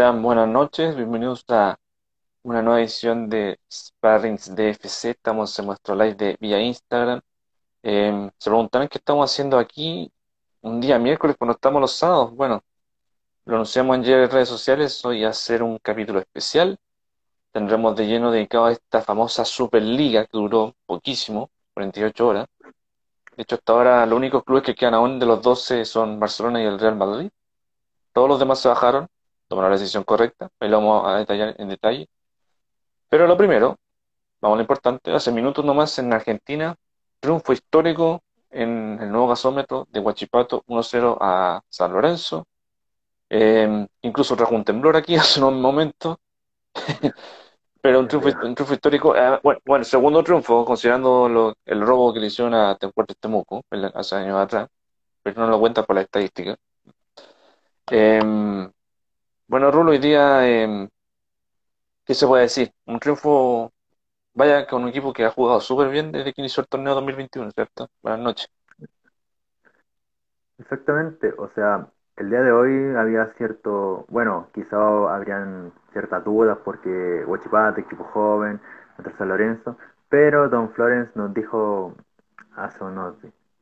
Sean buenas noches, bienvenidos a una nueva edición de Sparrings DFC. Estamos en nuestro live de vía Instagram. Em, se preguntarán qué estamos haciendo aquí un día miércoles cuando estamos los sábados. Bueno, lo anunciamos en redes sociales. Hoy hacer un capítulo especial. Tendremos de lleno dedicado a esta famosa Superliga que duró poquísimo, 48 horas. De hecho, hasta ahora los únicos clubes que quedan aún de los 12 son Barcelona y el Real Madrid. Todos los demás se bajaron, tomaron la decisión correcta, ahí lo vamos a detallar en detalle. Pero lo primero, vamos a lo importante, hace minutos nomás en Argentina, triunfo histórico en el nuevo gasómetro de Huachipato 1-0 a San Lorenzo. Em, incluso trajo un temblor aquí hace unos momentos. Pero un triunfo, un triunfo histórico, eh, bueno, bueno, segundo triunfo, considerando lo, el robo que le hicieron a Temuco Temuco hace años atrás, pero no lo cuenta por la estadística. Em, bueno, Rulo, hoy día, eh, ¿qué se puede decir? Un triunfo, vaya, con un equipo que ha jugado súper bien desde que inició el torneo 2021, ¿cierto? Buenas noches. Exactamente, o sea, el día de hoy había cierto, bueno, quizá habrían ciertas dudas porque Huachipato, equipo joven, contra San Lorenzo, pero Don Florence nos dijo hace unos,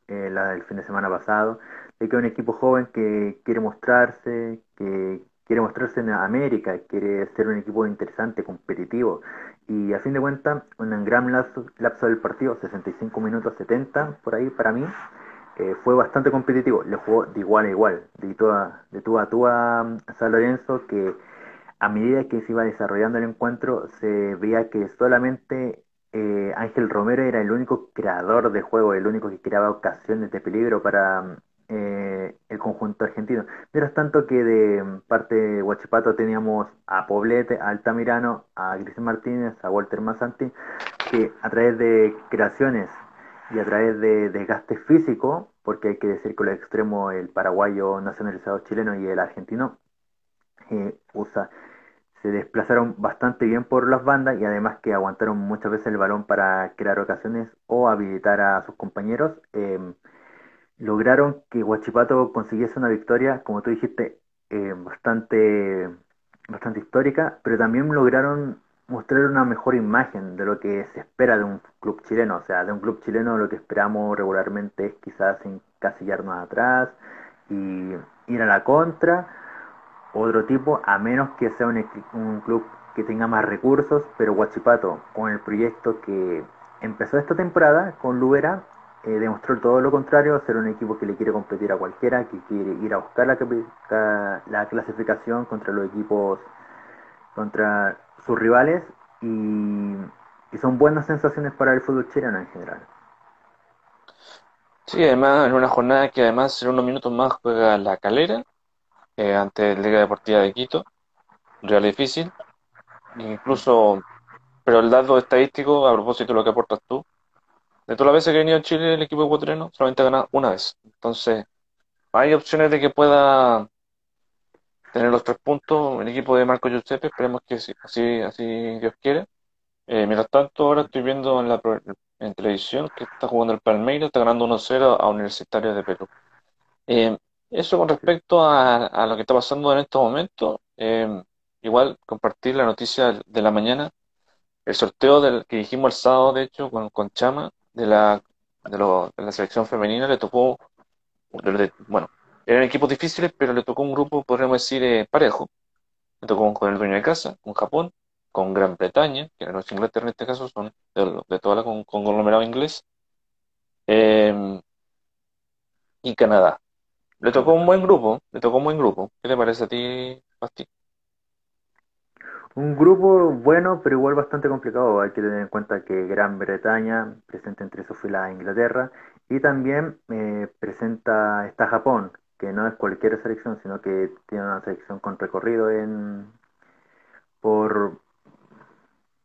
eh, el fin de semana pasado, de que un equipo joven que quiere mostrarse, que quiere mostrarse en América, quiere ser un equipo interesante, competitivo. Y a fin de cuentas, un gran lapso, del partido, 65 minutos 70, por ahí para mí, eh, fue bastante competitivo, le jugó de igual a igual, de tú a, de tú a, tú a San Lorenzo, que a medida que se iba desarrollando el encuentro, se veía que solamente eh, Ángel Romero era el único creador de juego, el único que creaba ocasiones de peligro para eh, el conjunto argentino. Mientras tanto que de parte de Huachipato teníamos a Poblete, a Altamirano, a Cristian Martínez, a Walter Massanti, que a través de creaciones y a través de desgaste físico, porque hay que decir que los extremos, el paraguayo nacionalizado chileno y el argentino, eh, usa, se desplazaron bastante bien por las bandas y además que aguantaron muchas veces el balón para crear ocasiones o habilitar a sus compañeros. Em, lograron que Huachipato consiguiese una victoria, como tú dijiste, eh, bastante, bastante histórica, pero también lograron mostrar una mejor imagen de lo que se espera de un club chileno. O sea, de un club chileno lo que esperamos regularmente es quizás encasillarnos atrás y ir a la contra. Otro tipo, a menos que sea un, un club que tenga más recursos, pero Guachipato, con el proyecto que empezó esta temporada con Lubera, eh, demostró todo lo contrario, ser un equipo que le quiere competir a cualquiera, que quiere ir a buscar la, la clasificación contra los equipos, contra sus rivales y, son buenas sensaciones para el fútbol chileno en general. Sí, además en una jornada que además en unos minutos más juega la calera eh, ante Liga Deportiva de Quito, real difícil, incluso, pero el dato estadístico, a propósito de lo que aportas tú, de todas las veces que ha venido a Chile el equipo ecuatoriano, solamente ha ganado una vez. Entonces, hay opciones de que pueda tener los tres puntos el equipo de Marco Giuseppe, esperemos que sí, así, así Dios quiere. Eh, mientras tanto, ahora estoy viendo en, la, en televisión que está jugando el Palmeiras, está ganando 1-0 a Universitario de Perú. Eh, eso con respecto a, lo que está pasando en estos momentos, eh, igual compartir la noticia de la mañana, el sorteo del, que dijimos el sábado, de hecho, con, con Chama, de la, de, lo, de la selección femenina, le tocó bueno, eran equipos difíciles, pero le tocó un grupo, podríamos decir, eh, parejo. Le tocó con el dueño de casa, con Japón, con Gran Bretaña, que los Inglaterra en este caso son de, toda la con, conglomerado inglés, eh, y Canadá. Le tocó un buen grupo, le tocó un buen grupo. ¿Qué te parece a ti, Basti? Un grupo bueno, pero igual bastante complicado. Hay que tener en cuenta que Gran Bretaña presenta entre sus filas a Inglaterra y también eh, presenta está Japón, que no es cualquier selección, sino que tiene una selección con recorrido en por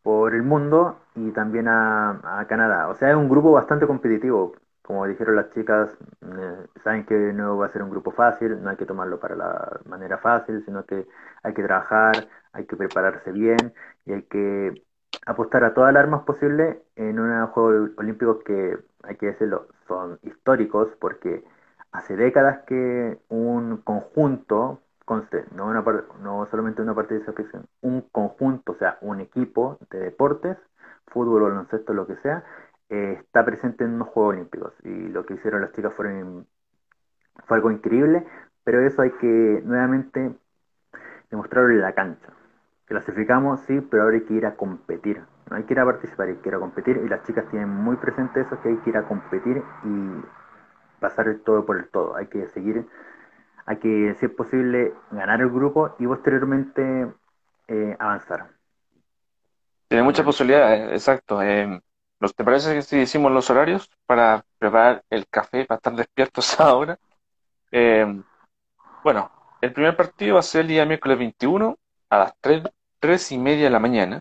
por el mundo y también a, a Canadá. O sea, es un grupo bastante competitivo. Como dijeron las chicas, eh, saben que no va a ser un grupo fácil, no hay que tomarlo para la manera fácil, sino que hay que trabajar, hay que prepararse bien y hay que apostar a todas las armas posibles en unos Juegos Olímpicos que, hay que decirlo, son históricos porque hace décadas que un conjunto, conste, no, una, no solamente una participación, un conjunto, o sea, un equipo de deportes, fútbol, baloncesto, lo que sea, eh, está presente en unos Juegos Olímpicos. Y lo que hicieron las chicas fueron, fue algo increíble, pero eso hay que nuevamente demostrarlo en la cancha. Clasificamos, sí, pero ahora hay que ir a competir. No hay que ir a participar, hay que ir a competir. Y las chicas tienen muy presente eso, que hay que ir a competir y pasar el todo por el todo. Hay que seguir, hay que, si es posible, ganar el grupo y posteriormente eh, avanzar. Tiene muchas posibilidades, exacto. Eh, ¿Te parece que si decimos los horarios para preparar el café, para estar despiertos ahora? Eh, bueno, el primer partido va a ser el día miércoles 21 a las 3, 3 y media de la mañana.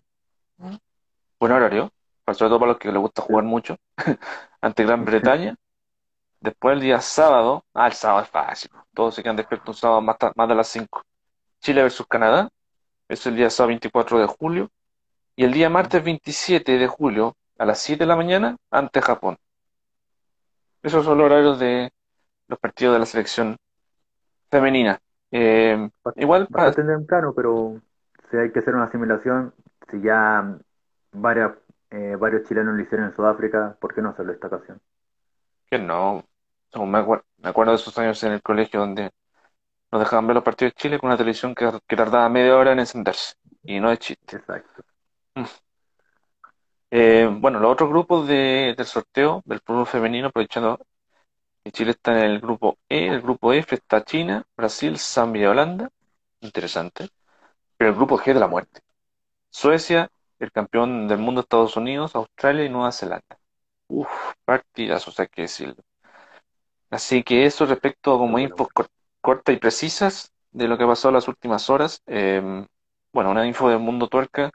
Buen horario, sobre todo para los que les gusta jugar mucho, ante Gran Bretaña. Después el día sábado, ah, el sábado es fácil, todos se quedan despiertos un sábado más, más de las 5. Chile versus Canadá, es el día sábado 24 de julio. Y el día martes 27 de julio a las 7 de la mañana ante Japón. Esos son los horarios de los partidos de la selección femenina. Eh, igual para tener claro, pero si hay que hacer una simulación, si ya varias, eh, varios chilenos lo hicieron en Sudáfrica, ¿por qué no hacerlo esta ocasión? Que no, me, acuerdo, me acuerdo de esos años en el colegio donde nos dejaban ver los partidos de Chile con una televisión que, tardaba media hora en encenderse. Y no es chiste. Exacto. Eh, bueno, los otros grupos de, del sorteo del fútbol femenino, aprovechando que Chile está en el grupo E, el grupo F está China, Brasil, Zambia y Holanda. Interesante. Pero el grupo G de la muerte. Suecia, el campeón del mundo Estados Unidos, Australia y Nueva Zelanda. Uf, partidas, o sea que decirlo. Así que eso respecto a como infos cortas y precisas de lo que ha pasado las últimas horas. Em, bueno, una info del mundo tuerca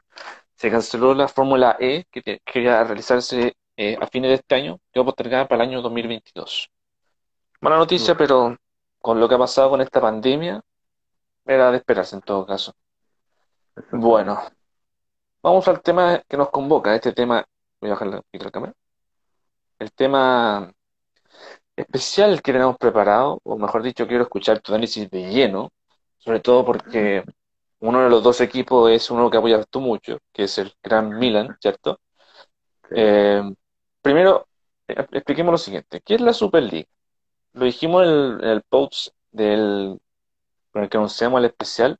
se canceló la Fórmula E que quería realizarse eh, a fines de este año, quedó postergada para el año 2022. Mala noticia, pero con lo que ha pasado con esta pandemia, era de esperarse en todo caso. Bueno, vamos al tema que nos convoca. Este tema, voy a bajar la, la cámara. El tema especial que tenemos preparado, o mejor dicho, quiero escuchar tu análisis de lleno, sobre todo porque uno de los dos equipos es uno que apoyas tú mucho, que es el Gran Milan, ¿cierto? Eh, primero, eh, expliquemos lo siguiente. ¿Qué es la Superliga? Lo dijimos en el, post del, con el que anunciamos el especial.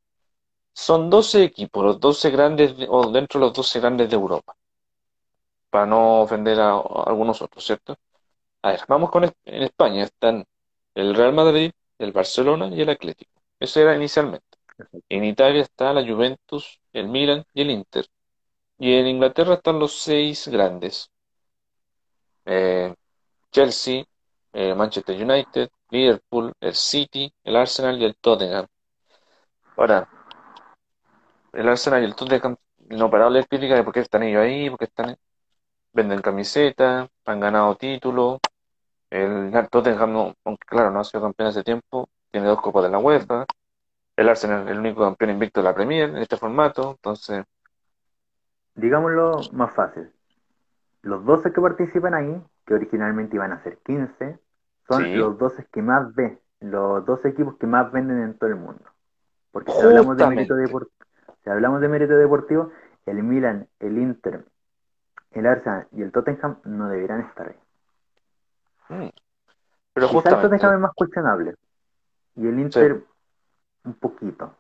Son 12 equipos, los 12 grandes, o dentro de los 12 grandes de Europa. Para no ofender a, algunos otros, ¿cierto? A ver, vamos con en España. Están el Real Madrid, el Barcelona y el Atlético. Eso era inicialmente. En Italia está la Juventus, el Milan y el Inter. Y en Inglaterra están los seis grandes. Eh, Chelsea, eh, Manchester United, Liverpool, el City, el Arsenal y el Tottenham. Ahora, el Arsenal y el Tottenham, no para hablar crítica de por qué están ellos ahí, porque están venden camisetas, han ganado títulos. El Tottenham, aunque claro, no ha sido campeón hace tiempo, tiene dos copas de la UEFA el Arsenal es el único campeón invicto de la Premier en este formato, entonces... Digámoslo más fácil. Los 12 que participan ahí, que originalmente iban a ser 15, son los 12 que más ven, los 12 equipos que más venden en todo el mundo. Porque si hablamos, de mérito deportivo, si hablamos de mérito deportivo, el Milan, el Inter, el Arsenal y el Tottenham no deberán estar ahí. Mm. Pero Quizá el Tottenham es más cuestionable. Y el sí, Inter un poquito.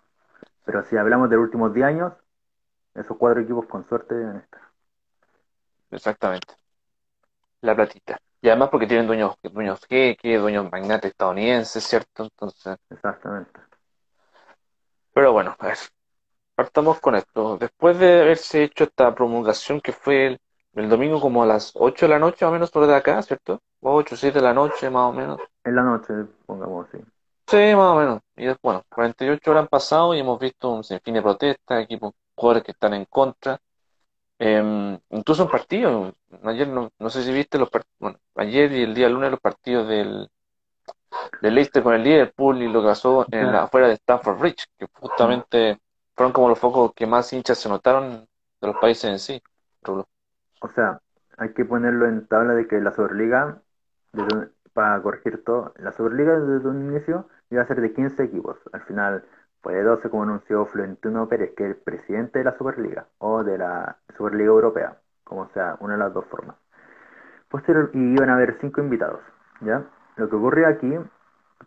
Pero si hablamos de los últimos 10 años, esos cuatro equipos con suerte deben estar. exactamente. La platita. Y además porque tienen dueños, dueños jeque, dueños magnates estadounidenses, ¿cierto? Entonces, Exactamente. pero bueno, a ver, partamos con esto. Después de haberse hecho esta promulgación que fue el, el domingo como a las 8 de la noche, más o menos, por de acá, ¿cierto? 8, 7 de la noche, más o menos. En la noche, pongamos así. Sí, más o menos. Y después, bueno, 48 horas han pasado y hemos visto un sinfín de protestas, equipos, jugadores que están en contra. Eh, incluso en partidos. Ayer no, no sé si viste los partidos, bueno, ayer y el día lunes los partidos del, del Leicester con el Liverpool y lo que pasó en la, afuera de Stamford Bridge, que justamente fueron como los focos que más hinchas se notaron de los países en sí. Rulo. O sea, hay que ponerlo en tabla de que la Superliga, desde un- para corregir todo, la Superliga desde un inicio iba a ser de 15 equipos. Al final fue de 12 como anunció Florentino Pérez, que es el presidente de la Superliga o de la Superliga Europea, como sea, una de las dos formas. Posterior, y iban a haber cinco invitados, ¿ya? Lo que ocurrió aquí,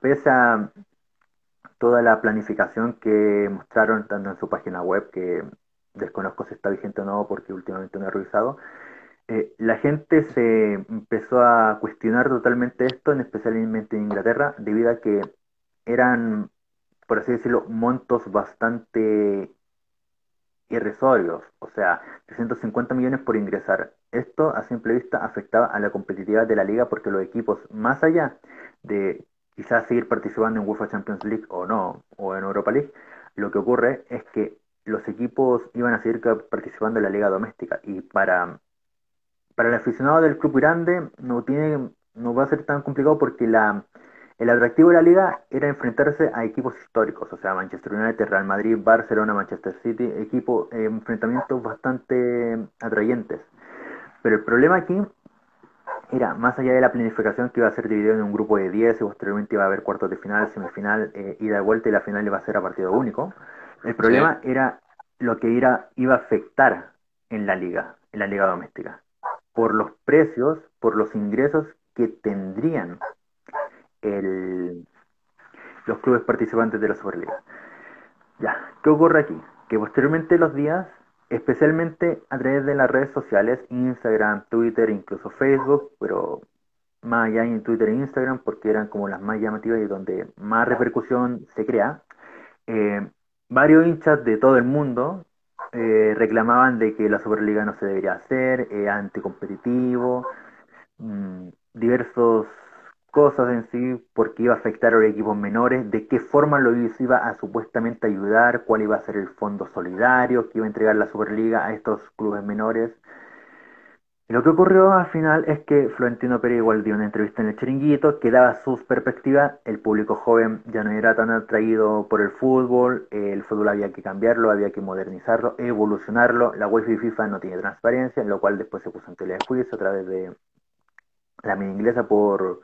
pese a toda la planificación que mostraron tanto en su página web, que desconozco si está vigente o no porque últimamente no he revisado, eh, la gente se empezó a cuestionar totalmente esto, en especialmente en Inglaterra, debido a que eran, por así decirlo, montos bastante irrisorios, o sea, 350 millones por ingresar. Esto a simple vista afectaba a la competitividad de la liga porque los equipos, más allá de quizás seguir participando en UEFA Champions League o no, o en Europa League, lo que ocurre es que los equipos iban a seguir participando en la liga doméstica y para, para el aficionado del club grande no tiene, no va a ser tan complicado porque la, el atractivo de la liga era enfrentarse a equipos históricos, o sea, Manchester United, Real Madrid, Barcelona, Manchester City, equipo, eh, enfrentamientos bastante atrayentes. Pero el problema aquí era, más allá de la planificación que iba a ser dividido en un grupo de 10 y posteriormente iba a haber cuartos de final, semifinal, eh, ida y vuelta y la final iba a ser a partido único, el problema era lo que iba, iba a afectar en la liga, en la liga doméstica, por los precios, por los ingresos que tendrían el, los clubes participantes de la Superliga. Ya, ¿qué ocurre aquí? Que posteriormente los días, especialmente a través de las redes sociales, Instagram, Twitter, incluso Facebook, pero más allá en Twitter e Instagram, porque eran como las más llamativas y donde más repercusión se crea, eh, varios hinchas de todo el mundo eh, reclamaban de que la Superliga no se debería hacer, eh, anticompetitivo, mm, diversos cosas en sí, porque iba a afectar a los equipos menores, de qué forma lo iba a supuestamente ayudar, cuál iba a ser el fondo solidario que iba a entregar la Superliga a estos clubes menores. Y lo que ocurrió al final es que Florentino Pérez igual dio una entrevista en el chiringuito que daba sus perspectivas, el público joven ya no era tan atraído por el fútbol, el fútbol había que cambiarlo, había que modernizarlo, evolucionarlo, la UEFA y FIFA no tiene transparencia, lo cual después se puso en tela de juicio a través de la media inglesa por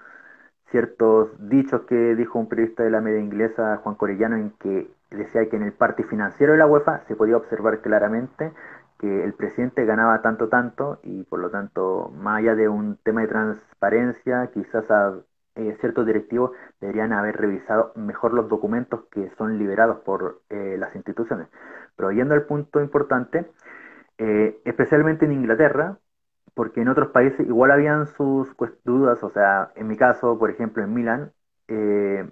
ciertos dichos que dijo un periodista de la media inglesa, Juan Corellano, en que decía que en el parte financiero de la UEFA se podía observar claramente que el presidente ganaba tanto, tanto, y por lo tanto, más allá de un tema de transparencia, quizás a eh, ciertos directivos deberían haber revisado mejor los documentos que son liberados por eh, las instituciones. Pero yendo al punto importante, eh, especialmente en Inglaterra, porque en otros países igual habían sus dudas, o sea, en mi caso, por ejemplo, en Milán, eh,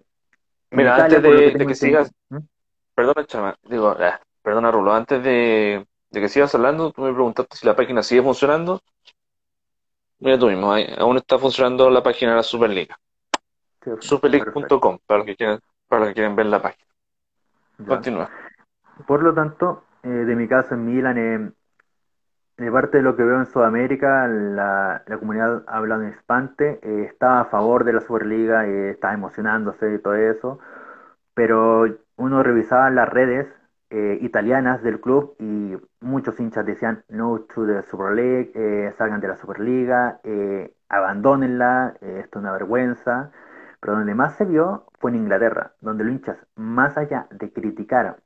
en Mira, Italia, antes de, que de sigas, ¿Mm? perdona, chama, digo, ah, perdona, Rulo, antes de, de que sigas hablando, tú me preguntaste si la página sigue funcionando. Mira tú mismo, ahí, aún está funcionando la página de la Superliga. Sí. Superleague.com, para los que quieran, para los que quieren ver la página. Ya. Continúa. Por lo tanto, eh, de mi caso en Milán, eh, de parte de lo que veo en Sudamérica, la, comunidad hablando hispante eh, está a favor de la Superliga, eh, está emocionándose y todo eso, pero uno revisaba las redes eh, italianas del club y muchos hinchas decían no to the Super League, eh, salgan de la Superliga, eh, abandónenla, esto es una vergüenza. Pero donde más se vio fue en Inglaterra, donde los hinchas, más allá de criticar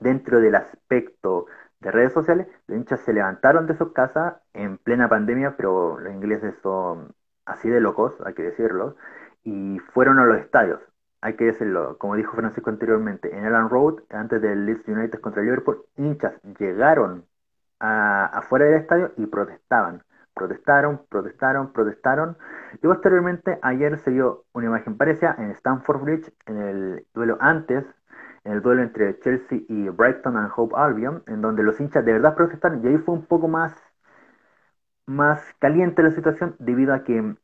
dentro del aspecto de redes sociales, los hinchas se levantaron de sus casas en plena pandemia, pero los ingleses son así de locos, hay que decirlo, y fueron a los estadios. Hay que decirlo, como dijo Francisco anteriormente, en Elland Road, antes del Leeds United contra Liverpool, hinchas llegaron afuera del estadio y protestaban. Protestaron, protestaron, protestaron. Y posteriormente, ayer se dio una imagen parecida en Stamford Bridge, en el duelo antes, en el duelo entre Chelsea y Brighton and Hope Albion, en donde los hinchas de verdad protestaron. Y ahí fue un poco más, más caliente la situación, debido a que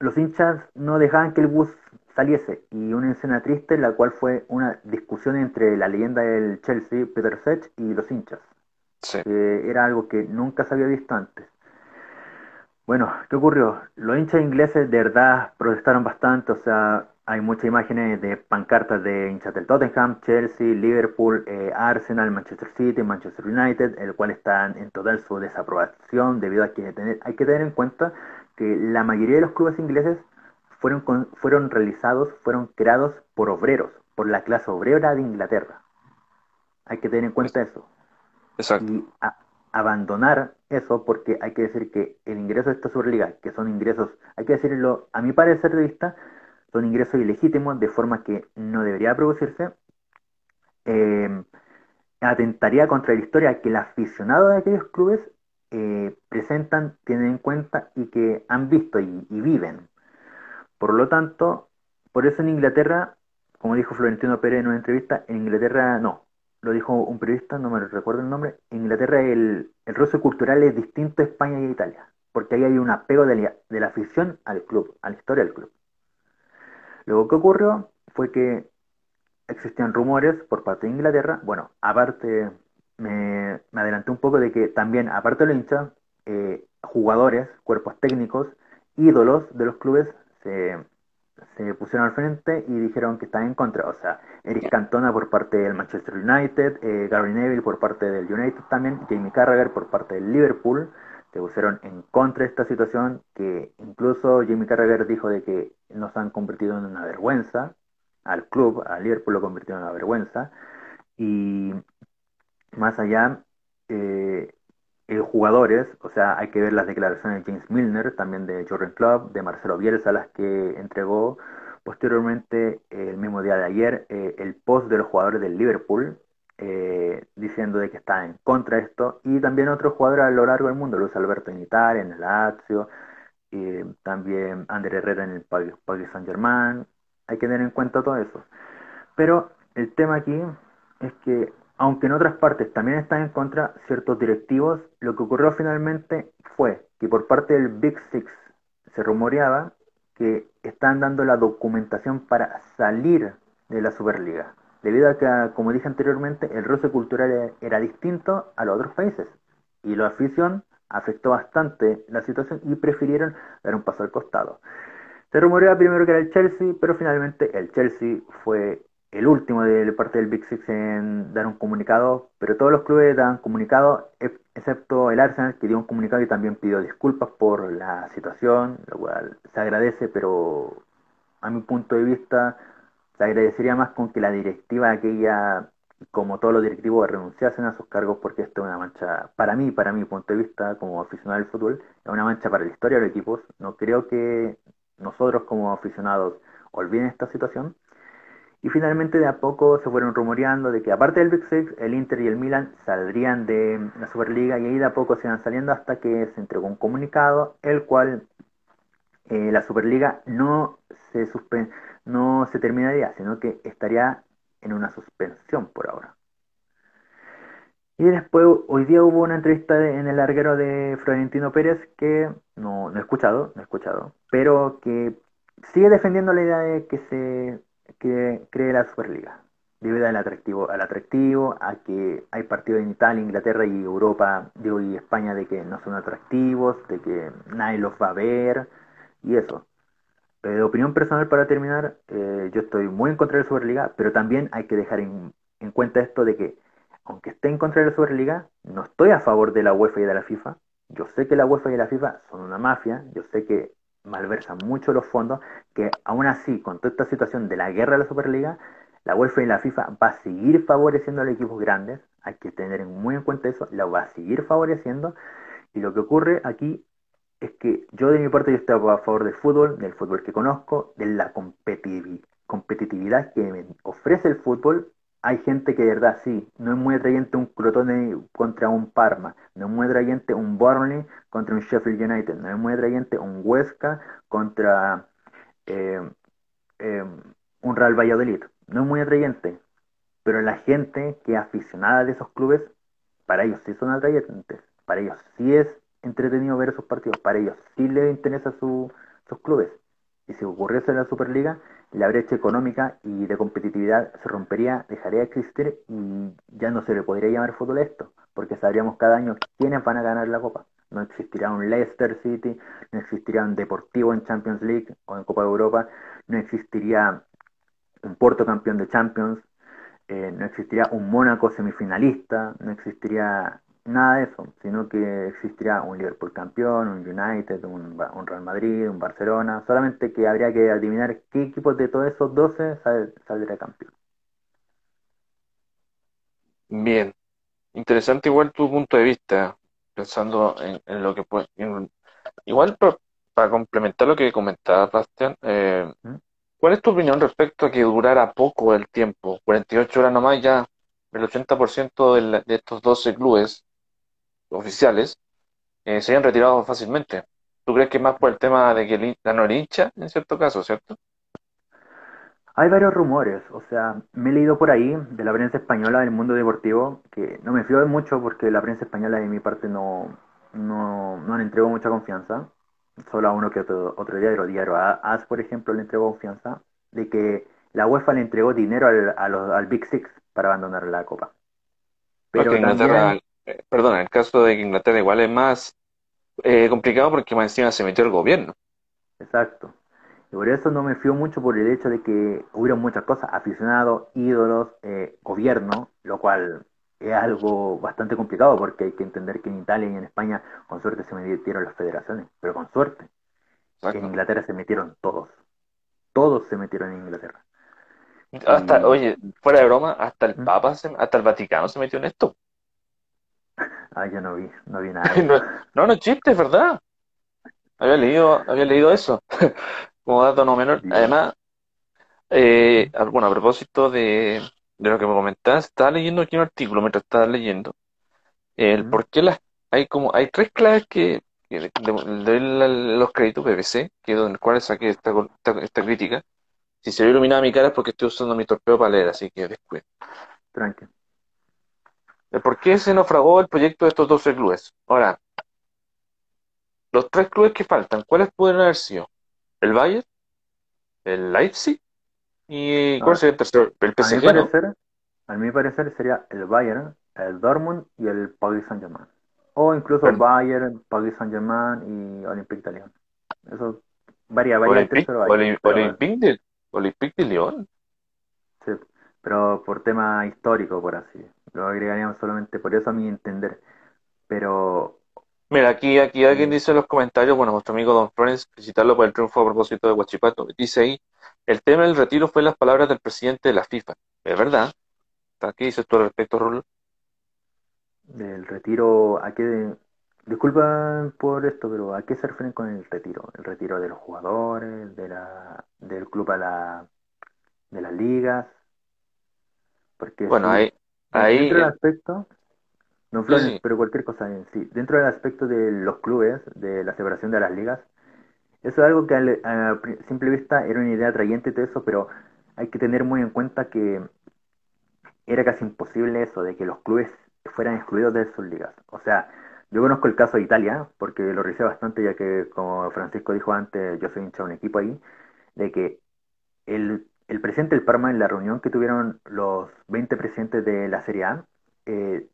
los hinchas no dejaban que el bus saliese. Y una escena triste, la cual fue una discusión entre la leyenda del Chelsea, Peter Sech, y los hinchas. era algo que nunca se había visto antes. Bueno, ¿qué ocurrió? Los hinchas ingleses de verdad protestaron bastante, o sea, hay muchas imágenes de pancartas de hinchas del Tottenham, Chelsea, Liverpool, eh, Arsenal, Manchester City, Manchester United, el cual están en total su desaprobación debido a que tener, hay que tener en cuenta que la mayoría de los clubes ingleses fueron, fueron realizados, fueron creados por obreros, por la clase obrera de Inglaterra. Hay que tener en cuenta eso. Exacto abandonar eso porque hay que decir que el ingreso de esta Superliga, que son ingresos, hay que decirlo, a mi parecer de vista, son ingresos ilegítimos de forma que no debería producirse, eh, atentaría contra la historia que el aficionado de aquellos clubes eh, presentan, tienen en cuenta y que han visto y, viven. Por lo tanto, por eso en Inglaterra, como dijo Florentino Pérez en una entrevista, en Inglaterra no, lo dijo un periodista, no me recuerdo el nombre, en Inglaterra el, el roce cultural es distinto a España y a Italia, porque ahí hay un apego de la afición al club, a la historia del club. Luego que ocurrió fue que existían rumores por parte de Inglaterra, bueno, aparte me, me adelanté un poco de que también, aparte de los hinchas, eh, jugadores, cuerpos técnicos, ídolos de los clubes se se pusieron al frente y dijeron que están en contra. O sea, Eric Cantona por parte del Manchester United, eh, Gary Neville por parte del United también, Jamie Carragher por parte del Liverpool, se pusieron en contra de esta situación, que incluso Jamie Carragher dijo de que nos han convertido en una vergüenza, al club, al Liverpool lo convirtió en una vergüenza, y más allá, eh, eh, jugadores, o sea, hay que ver las declaraciones de James Milner, también de Jordan Club, de Marcelo Bielsa, las que entregó posteriormente el mismo día de ayer eh, el post de los jugadores del Liverpool, eh, diciendo de que está en contra de esto, y también otros jugadores a lo largo del mundo, Luis Alberto en Italia, en el Lazio, y también André Herrera en el Paris Saint Germain, hay que tener en cuenta todo eso. Pero el tema aquí es que aunque en otras partes también están en contra ciertos directivos, lo que ocurrió finalmente fue que por parte del Big Six se rumoreaba que están dando la documentación para salir de la Superliga, debido a que, como dije anteriormente, el roce cultural era distinto a los otros países y la afición afectó bastante la situación y prefirieron dar un paso al costado. Se rumoreaba primero que era el Chelsea, pero finalmente el Chelsea fue el último de parte del Big Six en dar un comunicado, pero todos los clubes dan comunicado, excepto el Arsenal, que dio un comunicado y también pidió disculpas por la situación, lo cual se agradece, pero a mi punto de vista se agradecería más con que la directiva aquella, como todos los directivos, renunciasen a sus cargos, porque esto es una mancha, para mí, para mi punto de vista, como aficionado del fútbol, es una mancha para la historia de los equipos. No creo que nosotros como aficionados olviden esta situación y finalmente de a poco se fueron rumoreando de que aparte del Big Six, el Inter y el Milan saldrían de la Superliga y ahí de a poco se iban saliendo hasta que se entregó un comunicado, el cual eh, la Superliga no se, suspen no se terminaría, sino que estaría en una suspensión por ahora. Y después, hoy día hubo una entrevista en el larguero de Florentino Pérez que no, no he escuchado, no he escuchado, pero que sigue defendiendo la idea de que se que cree la Superliga, debido al atractivo, al atractivo, a que hay partidos en Italia, Inglaterra y Europa, digo, y España de que no son atractivos, de que nadie los va a ver, y eso. De opinión personal para terminar, eh, yo estoy muy en contra de la Superliga, pero también hay que dejar en, en cuenta esto de que, aunque esté en contra de la Superliga, no estoy a favor de la UEFA y de la FIFA. Yo sé que la UEFA y la FIFA son una mafia, yo sé que malversan mucho los fondos, que aún así, con toda esta situación de la guerra de la Superliga, la UEFA y la FIFA va a seguir favoreciendo a los equipos grandes, hay que tener muy en cuenta eso, la va a seguir favoreciendo, y lo que ocurre aquí es que yo de mi parte yo estoy a favor del fútbol, del fútbol que conozco, de la competitividad que me ofrece el fútbol. Hay gente que de verdad sí, no es muy atrayente un Crotone contra un Parma, no es muy atrayente un Burnley contra un Sheffield United, no es muy atrayente un Huesca contra eh, eh, un Real Valladolid, no es muy atrayente, pero la gente que es aficionada de esos clubes, para ellos sí son atrayentes, para ellos sí es entretenido ver esos partidos. Para ellos sí les interesa su, sus clubes. Y si ocurriese en la Superliga, la brecha económica y de competitividad se rompería, dejaría de existir y ya no se le podría llamar fútbol esto, porque sabríamos cada año quiénes van a ganar la Copa. No existiría un Leicester City, no existiría un Deportivo en Champions League o en Copa de Europa, no existiría un Porto campeón de Champions, eh, no existiría un Mónaco semifinalista, no existiría nada de eso, sino que existiría un Liverpool campeón, un United, un, Real Madrid, un Barcelona, solamente que habría que adivinar qué equipos de todos esos 12 saldría campeón. Bien, interesante igual tu punto de vista, pensando en, lo que puede... igual para, complementar lo que comentaba Bastián, eh, ¿Mm? ¿cuál es tu opinión respecto a que durara poco el tiempo? 48 horas nomás ya el 80% de, de estos 12 clubes oficiales eh, se hayan retirado fácilmente. ¿Tú crees que es más por el tema de que ganó el hincha en cierto caso, cierto? Hay varios rumores, o sea, me he leído por ahí de la prensa española del mundo deportivo, que no me fío de mucho porque la prensa española de mi parte no, no, no le entrego mucha confianza, solo a uno que otro, otro diario, diario AS por ejemplo, le entregó confianza, de que la UEFA le entregó dinero al, al Big Six para abandonar la Copa. Pero también, eh, perdón, en el caso de Inglaterra igual es más eh, complicado porque más encima se metió el gobierno. Exacto. Y por eso no me fío mucho por el hecho de que hubiera muchas cosas, aficionados, ídolos, eh, gobierno, lo cual es algo bastante complicado porque hay que entender que en Italia y en España con suerte se metieron las federaciones, pero con suerte. En Inglaterra se metieron todos. Todos se metieron en Inglaterra. Hasta, oye, fuera de broma, hasta el ¿Mm? Papa, hasta el Vaticano se metió en esto. Ah, yo no vi, no vi nada. no, no, es chiste, es verdad. Había leído, había leído eso. Como dato no menor. Además, eh, bueno, a propósito de, lo que me comentaste, estaba leyendo aquí un artículo mientras estaba leyendo. El por qué las, hay como, hay tres claves que, de, los créditos BBC, que es donde cuales saqué esta, esta, crítica. Si se ve iluminada mi cara es porque estoy usando mi torpeo para leer, así que después. Tranquilo por qué se naufragó el proyecto de estos 12 clubes. Ahora, los tres clubes que faltan, ¿cuáles pueden haber sido? ¿El Bayern? ¿El Leipzig? ¿Y cuál sería el tercero? ¿El PSG? A mi, parecer, a mi parecer sería el Bayern, el Dortmund y el Paris Saint-Germain. O incluso el Bayern, Paris Saint-Germain y Olympique de Lyon. Eso varía, varía Olympique, Olympique, de, Olympique de Lyon. Sí, pero por tema histórico, por así lo agregaríamos solamente por eso a mi entender. Pero. Mira, aquí, aquí alguien dice en los comentarios, bueno, nuestro amigo Don Flores, felicitarlo por el triunfo a propósito de Huachipato. Dice ahí, el tema del retiro fue las palabras del presidente de la FIFA. ¿Es verdad? ¿Qué dices tú al respecto, Rulo? Del retiro, ¿a qué? Disculpa por esto, pero ¿a qué se refieren con el retiro? ¿El retiro de los jugadores, de la, del club a la, de las ligas? Porque bueno, Ahí, dentro del aspecto, no pero cualquier cosa en sí, dentro del aspecto de los clubes, de la separación de las ligas, eso es algo que a, simple vista era una idea atrayente y todo eso, pero hay que tener muy en cuenta que era casi imposible eso, de que los clubes fueran excluidos de sus ligas. O sea, yo conozco el caso de Italia, porque lo revisé bastante, ya que, como Francisco dijo antes, yo soy hincha de un equipo ahí, de que el el presidente del Parma, en la reunión que tuvieron los 20 presidentes de la Serie A, eh,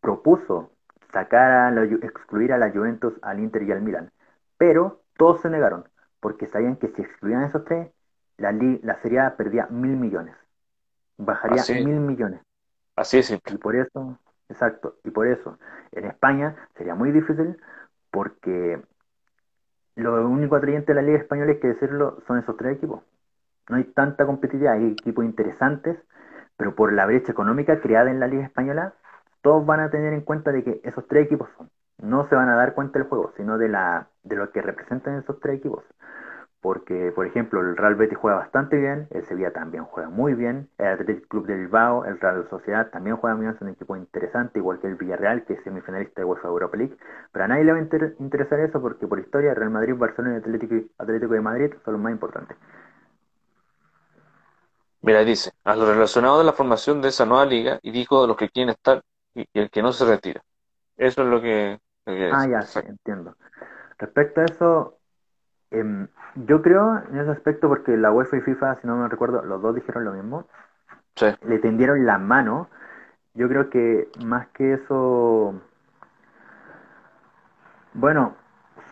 propuso sacar a excluir a la Juventus, al Inter y al Milan. Pero todos se negaron, porque sabían que si excluían a esos tres, la, la Serie A perdía mil millones. Bajaría mil millones. Así es Y por eso, exacto, y por eso, en España sería muy difícil porque lo único atrayente de la Liga Española, es que decirlo, son esos tres equipos. No hay tanta competitividad, hay equipos interesantes, pero por la brecha económica creada en la Liga Española, todos van a tener en cuenta de que esos tres equipos no se van a dar cuenta del juego, sino de, de lo que representan esos tres equipos. Porque, por ejemplo, el Real Betis juega bastante bien, el Sevilla también juega muy bien, el Athletic Club del Bilbao, el Real Sociedad también juega muy bien, es un equipo interesante, igual que el Villarreal, que es semifinalista de UEFA Europa League. Pero a nadie le va a interesar eso porque por historia Real Madrid, Barcelona y Atlético de Madrid son los más importantes. Mira, dice, a lo relacionado de la formación de esa nueva liga, y dijo de los que quieren estar y, el que no se retira. Eso es lo que... ah, ya, sí, entiendo. Respecto a eso, em, yo creo en ese aspecto, porque la UEFA y FIFA, si no me recuerdo, los dos dijeron lo mismo, sí. le tendieron la mano. Yo creo que más que eso, bueno,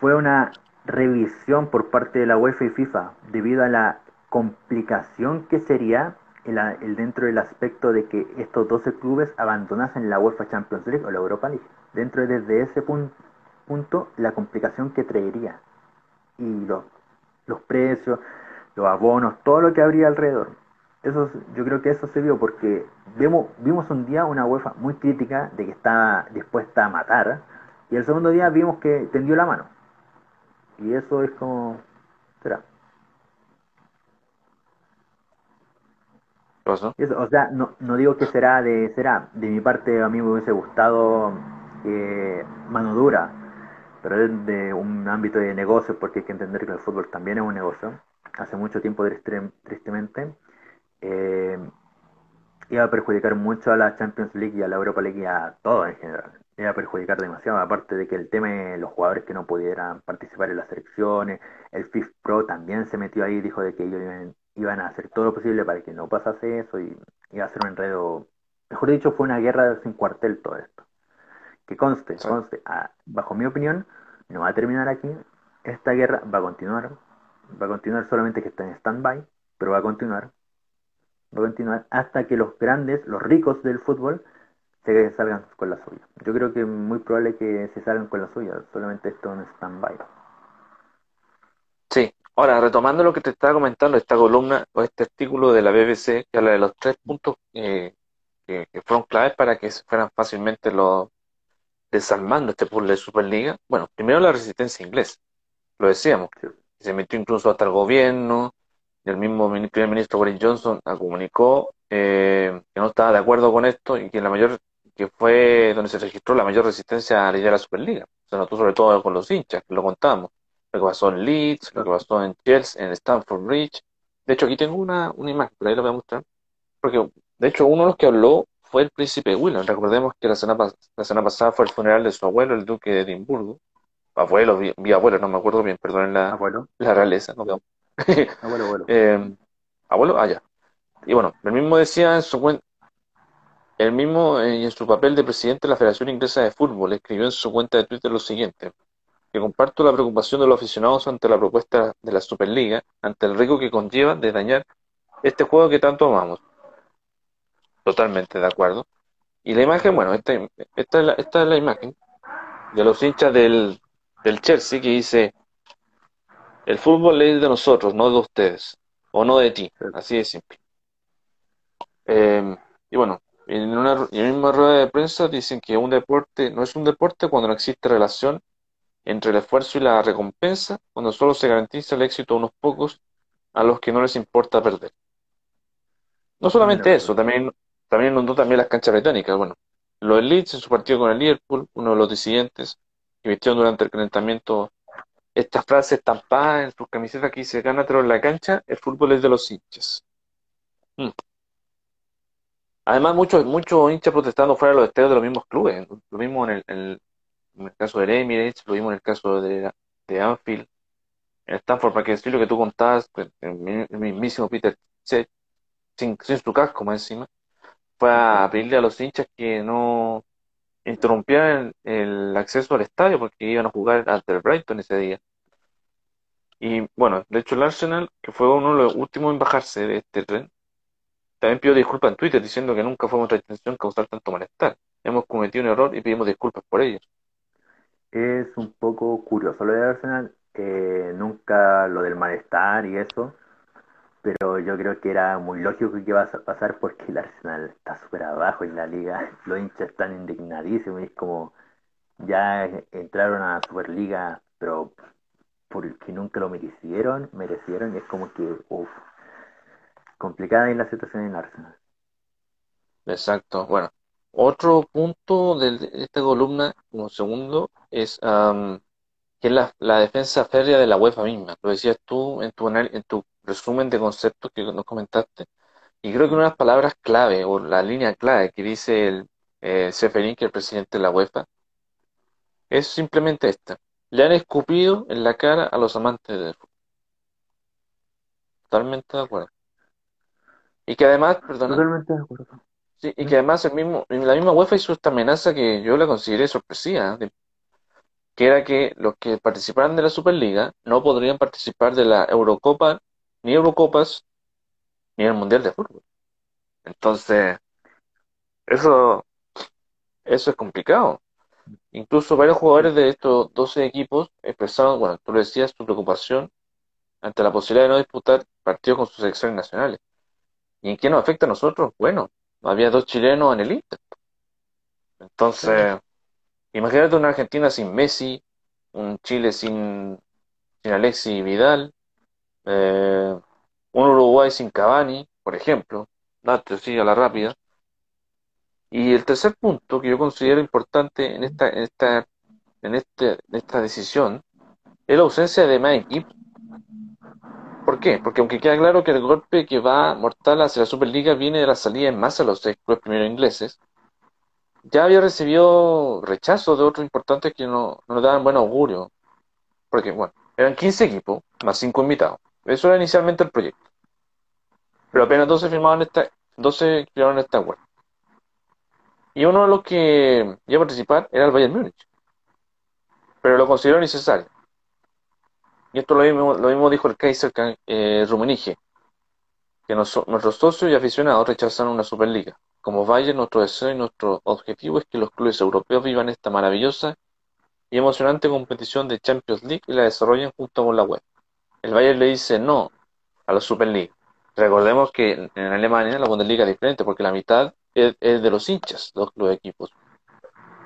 fue una revisión por parte de la UEFA y FIFA debido a la complicación que sería el, dentro del aspecto de que estos 12 clubes abandonasen la UEFA Champions League o la Europa League. Dentro de desde ese punto, la complicación que traería y los, los precios, los abonos, todo lo que habría alrededor. Eso, yo creo que eso se vio porque vimos, vimos un día una UEFA muy crítica de que estaba dispuesta a matar y el segundo día vimos que tendió la mano. Y eso es como... Será. O sea, no, no digo que será de será. De mi parte, a mí me hubiese gustado eh, mano dura, pero es de un ámbito de negocio, porque hay que entender que el fútbol también es un negocio. Hace mucho tiempo, tristemente, eh, iba a perjudicar mucho a la Champions League y a la Europa League y a todo en general. Iba a perjudicar demasiado, aparte de que el tema de los jugadores que no pudieran participar en las selecciones, el FIF Pro también se metió ahí, dijo de que ellos iban iban a hacer todo lo posible para que no pasase eso y iba a ser un enredo, mejor dicho, fue una guerra sin cuartel todo esto. Que conste, conste, ah, bajo mi opinión, no va a terminar aquí, esta guerra va a continuar, va a continuar solamente que está en stand-by, pero va a continuar, va a continuar hasta que los grandes, los ricos del fútbol, se salgan con la suya. Yo creo que es muy probable que se salgan con la suya, solamente esto en stand-by. Ahora, retomando lo que te estaba comentando, esta columna o este artículo de la BBC que habla de los tres puntos eh, que, fueron claves para que se fueran fácilmente los desarmando este puzzle de Superliga. Bueno, primero la resistencia inglesa, lo decíamos, se metió incluso hasta el gobierno, y el mismo primer ministro Boris Johnson comunicó eh, que no estaba de acuerdo con esto y que la mayor que fue donde se registró la mayor resistencia a la idea de la Superliga. Se notó sobre todo con los hinchas, que lo contamos lo que pasó en Leeds, lo que pasó en Chelsea, en Stamford Bridge. De hecho, aquí tengo una, una imagen, por ahí lo voy a mostrar. Porque, de hecho, uno de los que habló fue el príncipe William. Recordemos que la semana, la semana pasada fue el funeral de su abuelo, el duque de Edimburgo. Abuelo, vi, abuelo, no me acuerdo bien, perdonen la, ¿Abuelo? la realeza. No, abuelo, abuelo. eh, abuelo, ah, ya. Y bueno, el mismo decía en su cuenta, el mismo eh, en su papel de presidente de la Federación Inglesa de Fútbol escribió en su cuenta de Twitter lo siguiente que comparto la preocupación de los aficionados ante la propuesta de la Superliga, ante el riesgo que conlleva de dañar este juego que tanto amamos. Totalmente de acuerdo. Y la imagen, bueno, esta, esta, es, la, esta es la imagen de los hinchas del, del Chelsea que dice, el fútbol es de nosotros, no de ustedes, o no de ti, así de simple. Eh, y bueno, en una en la misma rueda de prensa dicen que un deporte no es un deporte cuando no existe relación entre el esfuerzo y la recompensa, cuando solo se garantiza el éxito a unos pocos a los que no les importa perder. No solamente eso, también, también inundó también las canchas británicas. Bueno, los Leeds en su partido con el Liverpool, uno de los disidentes que vistieron durante el calentamiento estas frases estampadas en sus camisetas que dice gánatelo en la cancha, el fútbol es de los hinchas. Mm. Además, muchos, muchos hinchas protestando fuera de los estadios de los mismos clubes. Lo mismo en el, en el caso de Emirates, lo vimos en el caso de, de Anfield, en Stanford, para que decir lo que tú contabas, pues, el, mismísimo Peter sin, sin su casco más encima, fue a pedirle a los hinchas que no interrumpieran el, acceso al estadio porque iban a jugar ante el Brighton ese día. Y bueno, de hecho el Arsenal, que fue uno de los últimos en bajarse de este tren, también pidió disculpas en Twitter diciendo que nunca fue nuestra intención causar tanto malestar. Hemos cometido un error y pedimos disculpas por ello es un poco curioso lo de Arsenal, eh, nunca lo del malestar y eso, pero yo creo que era muy lógico que iba a pasar porque el Arsenal está súper abajo en la liga, los hinchas están indignadísimos y es como, ya entraron a Superliga, pero porque nunca lo merecieron, merecieron, y es como que, uff, complicada en la situación en Arsenal. Exacto. Bueno, otro punto de esta columna, como segundo, es que es la, defensa férrea de la UEFA misma. Lo decías tú en tu, en tu resumen de conceptos que nos comentaste. Y creo que una de las palabras clave o la línea clave que dice el eh, Seferín, que es el presidente de la UEFA, es simplemente esta. Le han escupido en la cara a los amantes del fútbol. Totalmente de acuerdo. Y que además, perdón. Totalmente de acuerdo. Sí, y que además el mismo, la misma UEFA hizo esta amenaza que yo la consideré sorpresiva, que era que los que participaran de la Superliga no podrían participar de la Eurocopa, ni Eurocopas, ni el Mundial de Fútbol. Entonces, eso, eso es complicado. Incluso varios jugadores de estos 12 equipos expresaron, bueno, tú lo decías, su preocupación ante la posibilidad de no disputar partidos con sus selecciones nacionales. ¿Y en qué nos afecta a nosotros? Bueno, había dos chilenos en el Inter. Entonces, imagínate una Argentina sin Messi, un Chile sin, sin Alexis Vidal, eh, un Uruguay sin Cavani, por ejemplo, date así a la rápida. Y el tercer punto que yo considero importante en esta, en esta, en este, en esta decisión es la ausencia de más equipos. ¿Por qué? Porque aunque queda claro que el golpe que va mortal hacia la Superliga viene de la salida en masa de los seis clubes primeros ingleses, ya había recibido rechazo de otros importantes que no, no le daban buen augurio. Porque, bueno, eran 15 equipos más 5 invitados. Eso era inicialmente el proyecto. Pero apenas 12 firmaban esta, 12 firmaron esta acuerdo. Y uno de los que iba a participar era el Bayern Múnich. Pero lo consideró necesario. Y esto lo mismo, lo mismo dijo el Kaiser eh, que nuestros socios y aficionados rechazan una Superliga. Como Bayern, nuestro deseo y nuestro objetivo es que los clubes europeos vivan esta maravillosa y emocionante competición de Champions League y la desarrollen junto con la web. El Bayern le dice no a la Superliga. Recordemos que en Alemania la Bundesliga es diferente porque la mitad es, de los hinchas, los, los equipos,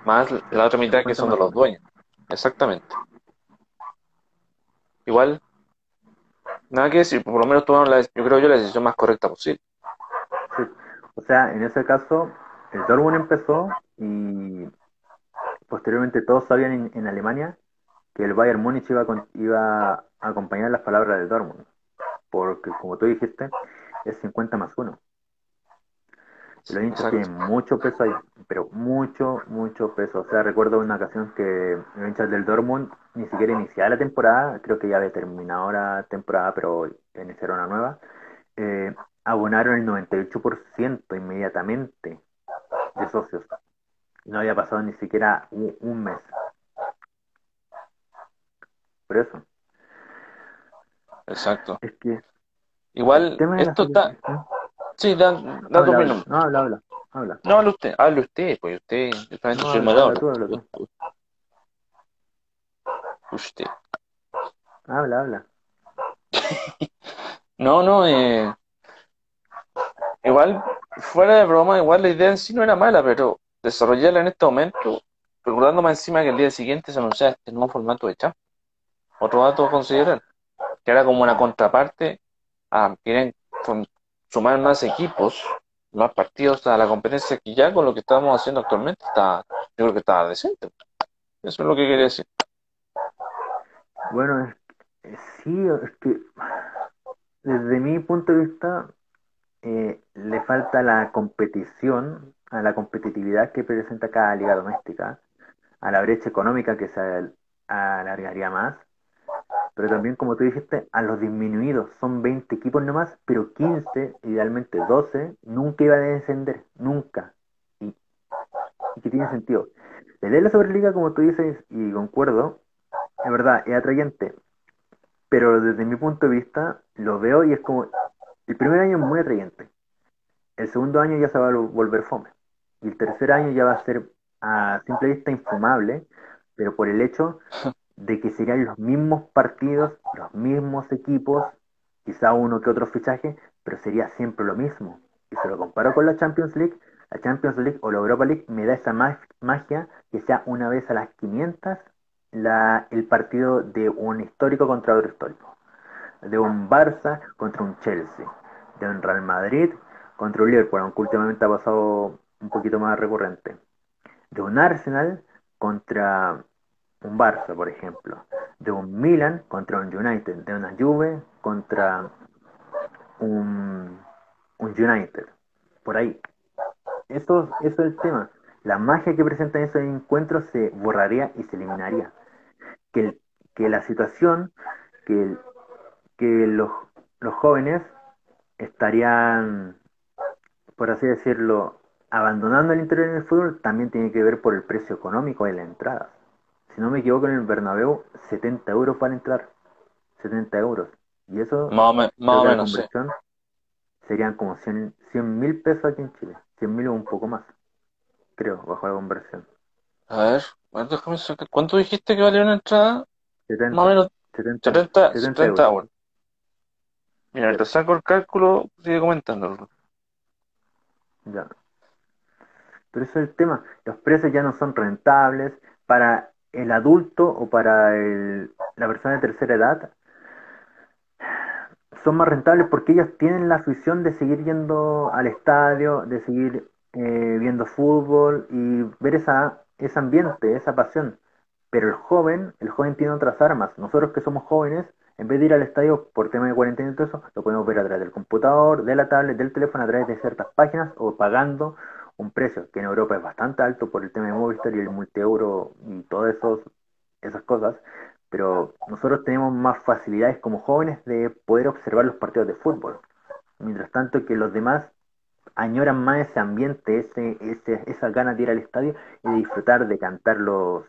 más la otra mitad que son de los dueños. Exactamente. Igual, nada que decir, por lo menos tomaron la, yo creo yo la decisión más correcta posible. O sea, en ese caso, el Dortmund empezó y posteriormente todos sabían en, Alemania que el Bayern Múnich iba, iba a acompañar las palabras del Dortmund, porque como tú dijiste, es 50 más 1. Los hinchas tienen mucho peso ahí, pero mucho, mucho peso. O sea, recuerdo una ocasión que los hinchas del Dortmund ni siquiera iniciaba la temporada, creo que ya había terminado la temporada, pero iniciaron una nueva, eh, abonaron el 98% inmediatamente de socios. No había pasado ni siquiera un, mes. Por eso. Exacto. Es que. Igual, esto está. Sí, da, da tu opinión. No, habla, habla, habla. No, habla usted, habla usted, pues usted, yo no, soy habla, tú, habla tú. Usted. Habla, habla. no, no, eh, igual, fuera de broma, igual la idea en sí no era mala, pero desarrollarla en este momento, recordando más encima que el día siguiente se anunciaba este nuevo formato de champ. Otro dato a considerar, que era como una contraparte a quieren sumar más equipos, más partidos a la competencia que ya con lo que estamos haciendo actualmente está, yo creo que está decente. Eso es lo que quería decir. Bueno, sí, es que desde mi punto de vista eh, le falta la competición, a la competitividad que presenta cada liga doméstica, a la brecha económica que se alargaría más pero también, como tú dijiste, a los disminuidos. Son 20 equipos nomás, pero 15, idealmente 12, nunca iban a descender, nunca. Y, que tiene sentido. La idea de la Superliga, como tú dices, y concuerdo, es verdad, es atrayente. Pero desde mi punto de vista, lo veo y es como, el primer año es muy atrayente. El segundo año ya se va a volver fome. Y el tercer año ya va a ser a simple vista infumable, pero por el hecho de que serían los mismos partidos, los mismos equipos, quizá uno que otro fichaje, pero sería siempre lo mismo. Y se lo comparo con la Champions League, la Champions League o la Europa League me da esa magia que sea una vez a las 500 la, el partido de un histórico contra otro histórico, de un Barça contra un Chelsea, de un Real Madrid contra un Liverpool, aunque últimamente ha pasado un poquito más recurrente, de un Arsenal contra un Barça, por ejemplo, de un Milan contra un United, de una Juve contra un, un United, por ahí. Eso, es el tema. La magia que presentan esos encuentros se borraría y se eliminaría. Que, la situación, que, los jóvenes estarían, por así decirlo, abandonando el interior en el fútbol, también tiene que ver por el precio económico de la entrada. Si no me equivoco, en el Bernabéu, 70 euros para entrar. 70 euros. Y eso, más o, menos, serían como 100 mil pesos aquí en Chile. 100 mil o un poco más, creo, bajo la conversión. A ver, ¿cuánto dijiste que valía una entrada? 70, más o menos 70, 70, 70 euros. Mira, te saco el cálculo, sigue comentándolo. Ya. Pero eso es el tema. Los precios ya no son rentables para el adulto o para la persona de tercera edad son más rentables porque ellos tienen la afición de seguir yendo al estadio, de seguir eh, viendo fútbol y ver esa, ese ambiente, esa pasión. Pero el joven, el joven tiene otras armas. Nosotros que somos jóvenes, en vez de ir al estadio por tema de cuarentena y todo eso, lo podemos ver a través del computador, de la tablet, del teléfono, a través de ciertas páginas o pagando un precio que en Europa es bastante alto por el tema de Movistar y el multi-euro y todas esas cosas, pero nosotros tenemos más facilidades como jóvenes de poder observar los partidos de fútbol. Mientras tanto que los demás añoran más ese ambiente, ese, ese, esas ganas de ir al estadio y de disfrutar de cantar los,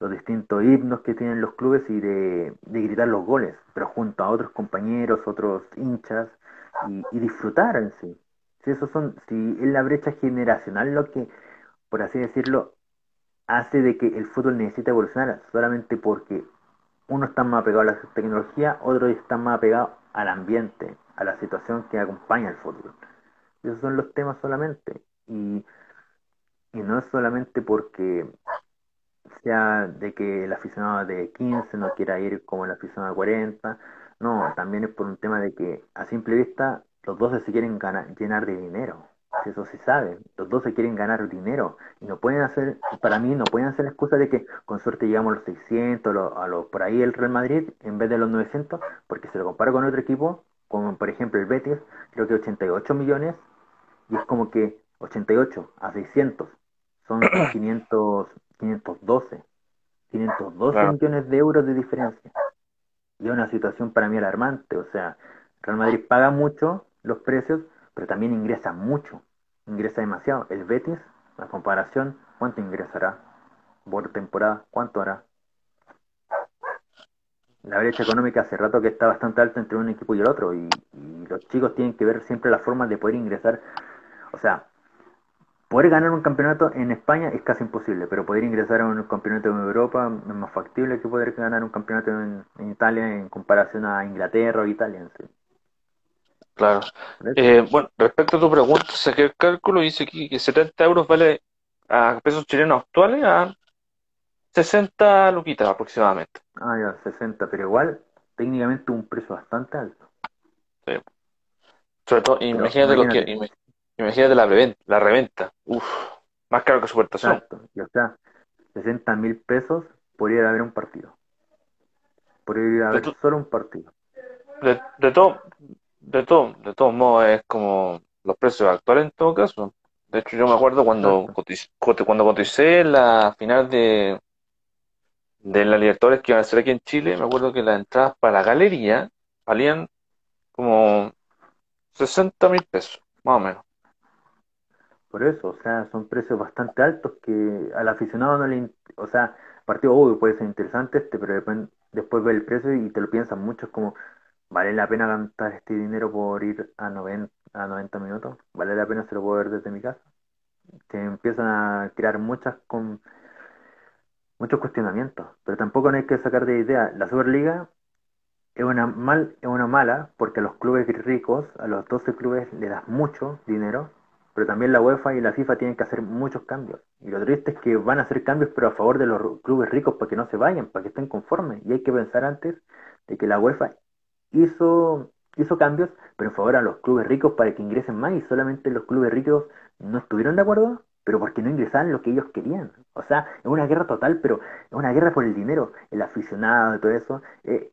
los distintos himnos que tienen los clubes y de, gritar los goles, pero junto a otros compañeros, otros hinchas, y, y disfrutar en sí. Si eso son, si es la brecha generacional lo que, por así decirlo, hace de que el fútbol necesite evolucionar solamente porque uno está más apegado a la tecnología, otro está más apegado al ambiente, a la situación que acompaña el fútbol. Esos son los temas solamente. Y, y no es solamente porque sea de que el aficionado de 15 no quiera ir como el aficionado de 40, no, también es por un tema de que a simple vista los dos se quieren ganar, llenar de dinero. Eso se sabe. Los dos se quieren ganar dinero. Y no pueden hacer, para mí, no pueden hacer la excusa de que con suerte llegamos a los 600, a los, por ahí el Real Madrid, en vez de los 900, porque se lo comparo con otro equipo, como por ejemplo el Betis, creo que 88 millones, y es como que 88 a 600 son 500, 512. 512 millones de euros de diferencia. Y es una situación para mí alarmante. O sea, Real Madrid paga mucho los precios, pero también ingresa mucho, ingresa demasiado. El Betis, la comparación, ¿cuánto ingresará por temporada? ¿Cuánto hará? La brecha económica hace rato que está bastante alta entre un equipo y el otro y, los chicos tienen que ver siempre la forma de poder ingresar. O sea, poder ganar un campeonato en España es casi imposible, pero poder ingresar a un campeonato en Europa es más factible que poder ganar un campeonato en, Italia en comparación a Inglaterra o Italia. En sí. Claro. Eh, bueno, respecto a tu pregunta, saqué el cálculo y dice aquí que 70 euros vale a pesos chilenos actuales a 60 luquitas aproximadamente. Ah, ya, 60, pero igual técnicamente un precio bastante alto. Sí. Sobre todo, imagínate, lo que, imagínate la, reventa, la reventa. Uf, más caro que su Exacto. Y o sea, 60 mil pesos podría haber un partido. Podría haber solo un partido. De, de, todo, de todo, de todos modos es como los precios actuales en todo caso. De hecho, yo me acuerdo cuando coticé, cuando coticé la final de, de la Libertadores que iban a ser aquí en Chile, me acuerdo que las entradas para la galería valían como 60 mil pesos, más o menos. Por eso, o sea, son precios bastante altos que al aficionado no le... O sea, partido obvio puede ser interesante este, pero después, después ve el precio y te lo piensan mucho, es como ¿Vale la pena gastar este dinero por ir a 90, a 90 minutos? ¿Vale la pena se lo puedo ver desde mi casa? Te empiezan a crear muchas con muchos cuestionamientos, pero tampoco no hay que sacar de idea. La Superliga es una, mal, es una mala porque a los clubes ricos, a los 12 clubes le das mucho dinero, pero también la UEFA y la FIFA tienen que hacer muchos cambios. Y lo triste es que van a hacer cambios pero a favor de los clubes ricos para que no se vayan, para que estén conformes. Y hay que pensar antes de que la UEFA hizo, hizo cambios, pero en favor a los clubes ricos para que ingresen más y solamente los clubes ricos no estuvieron de acuerdo, pero porque no ingresaban lo que ellos querían. O sea, es una guerra total, pero es una guerra por el dinero, el aficionado y todo eso. Eh,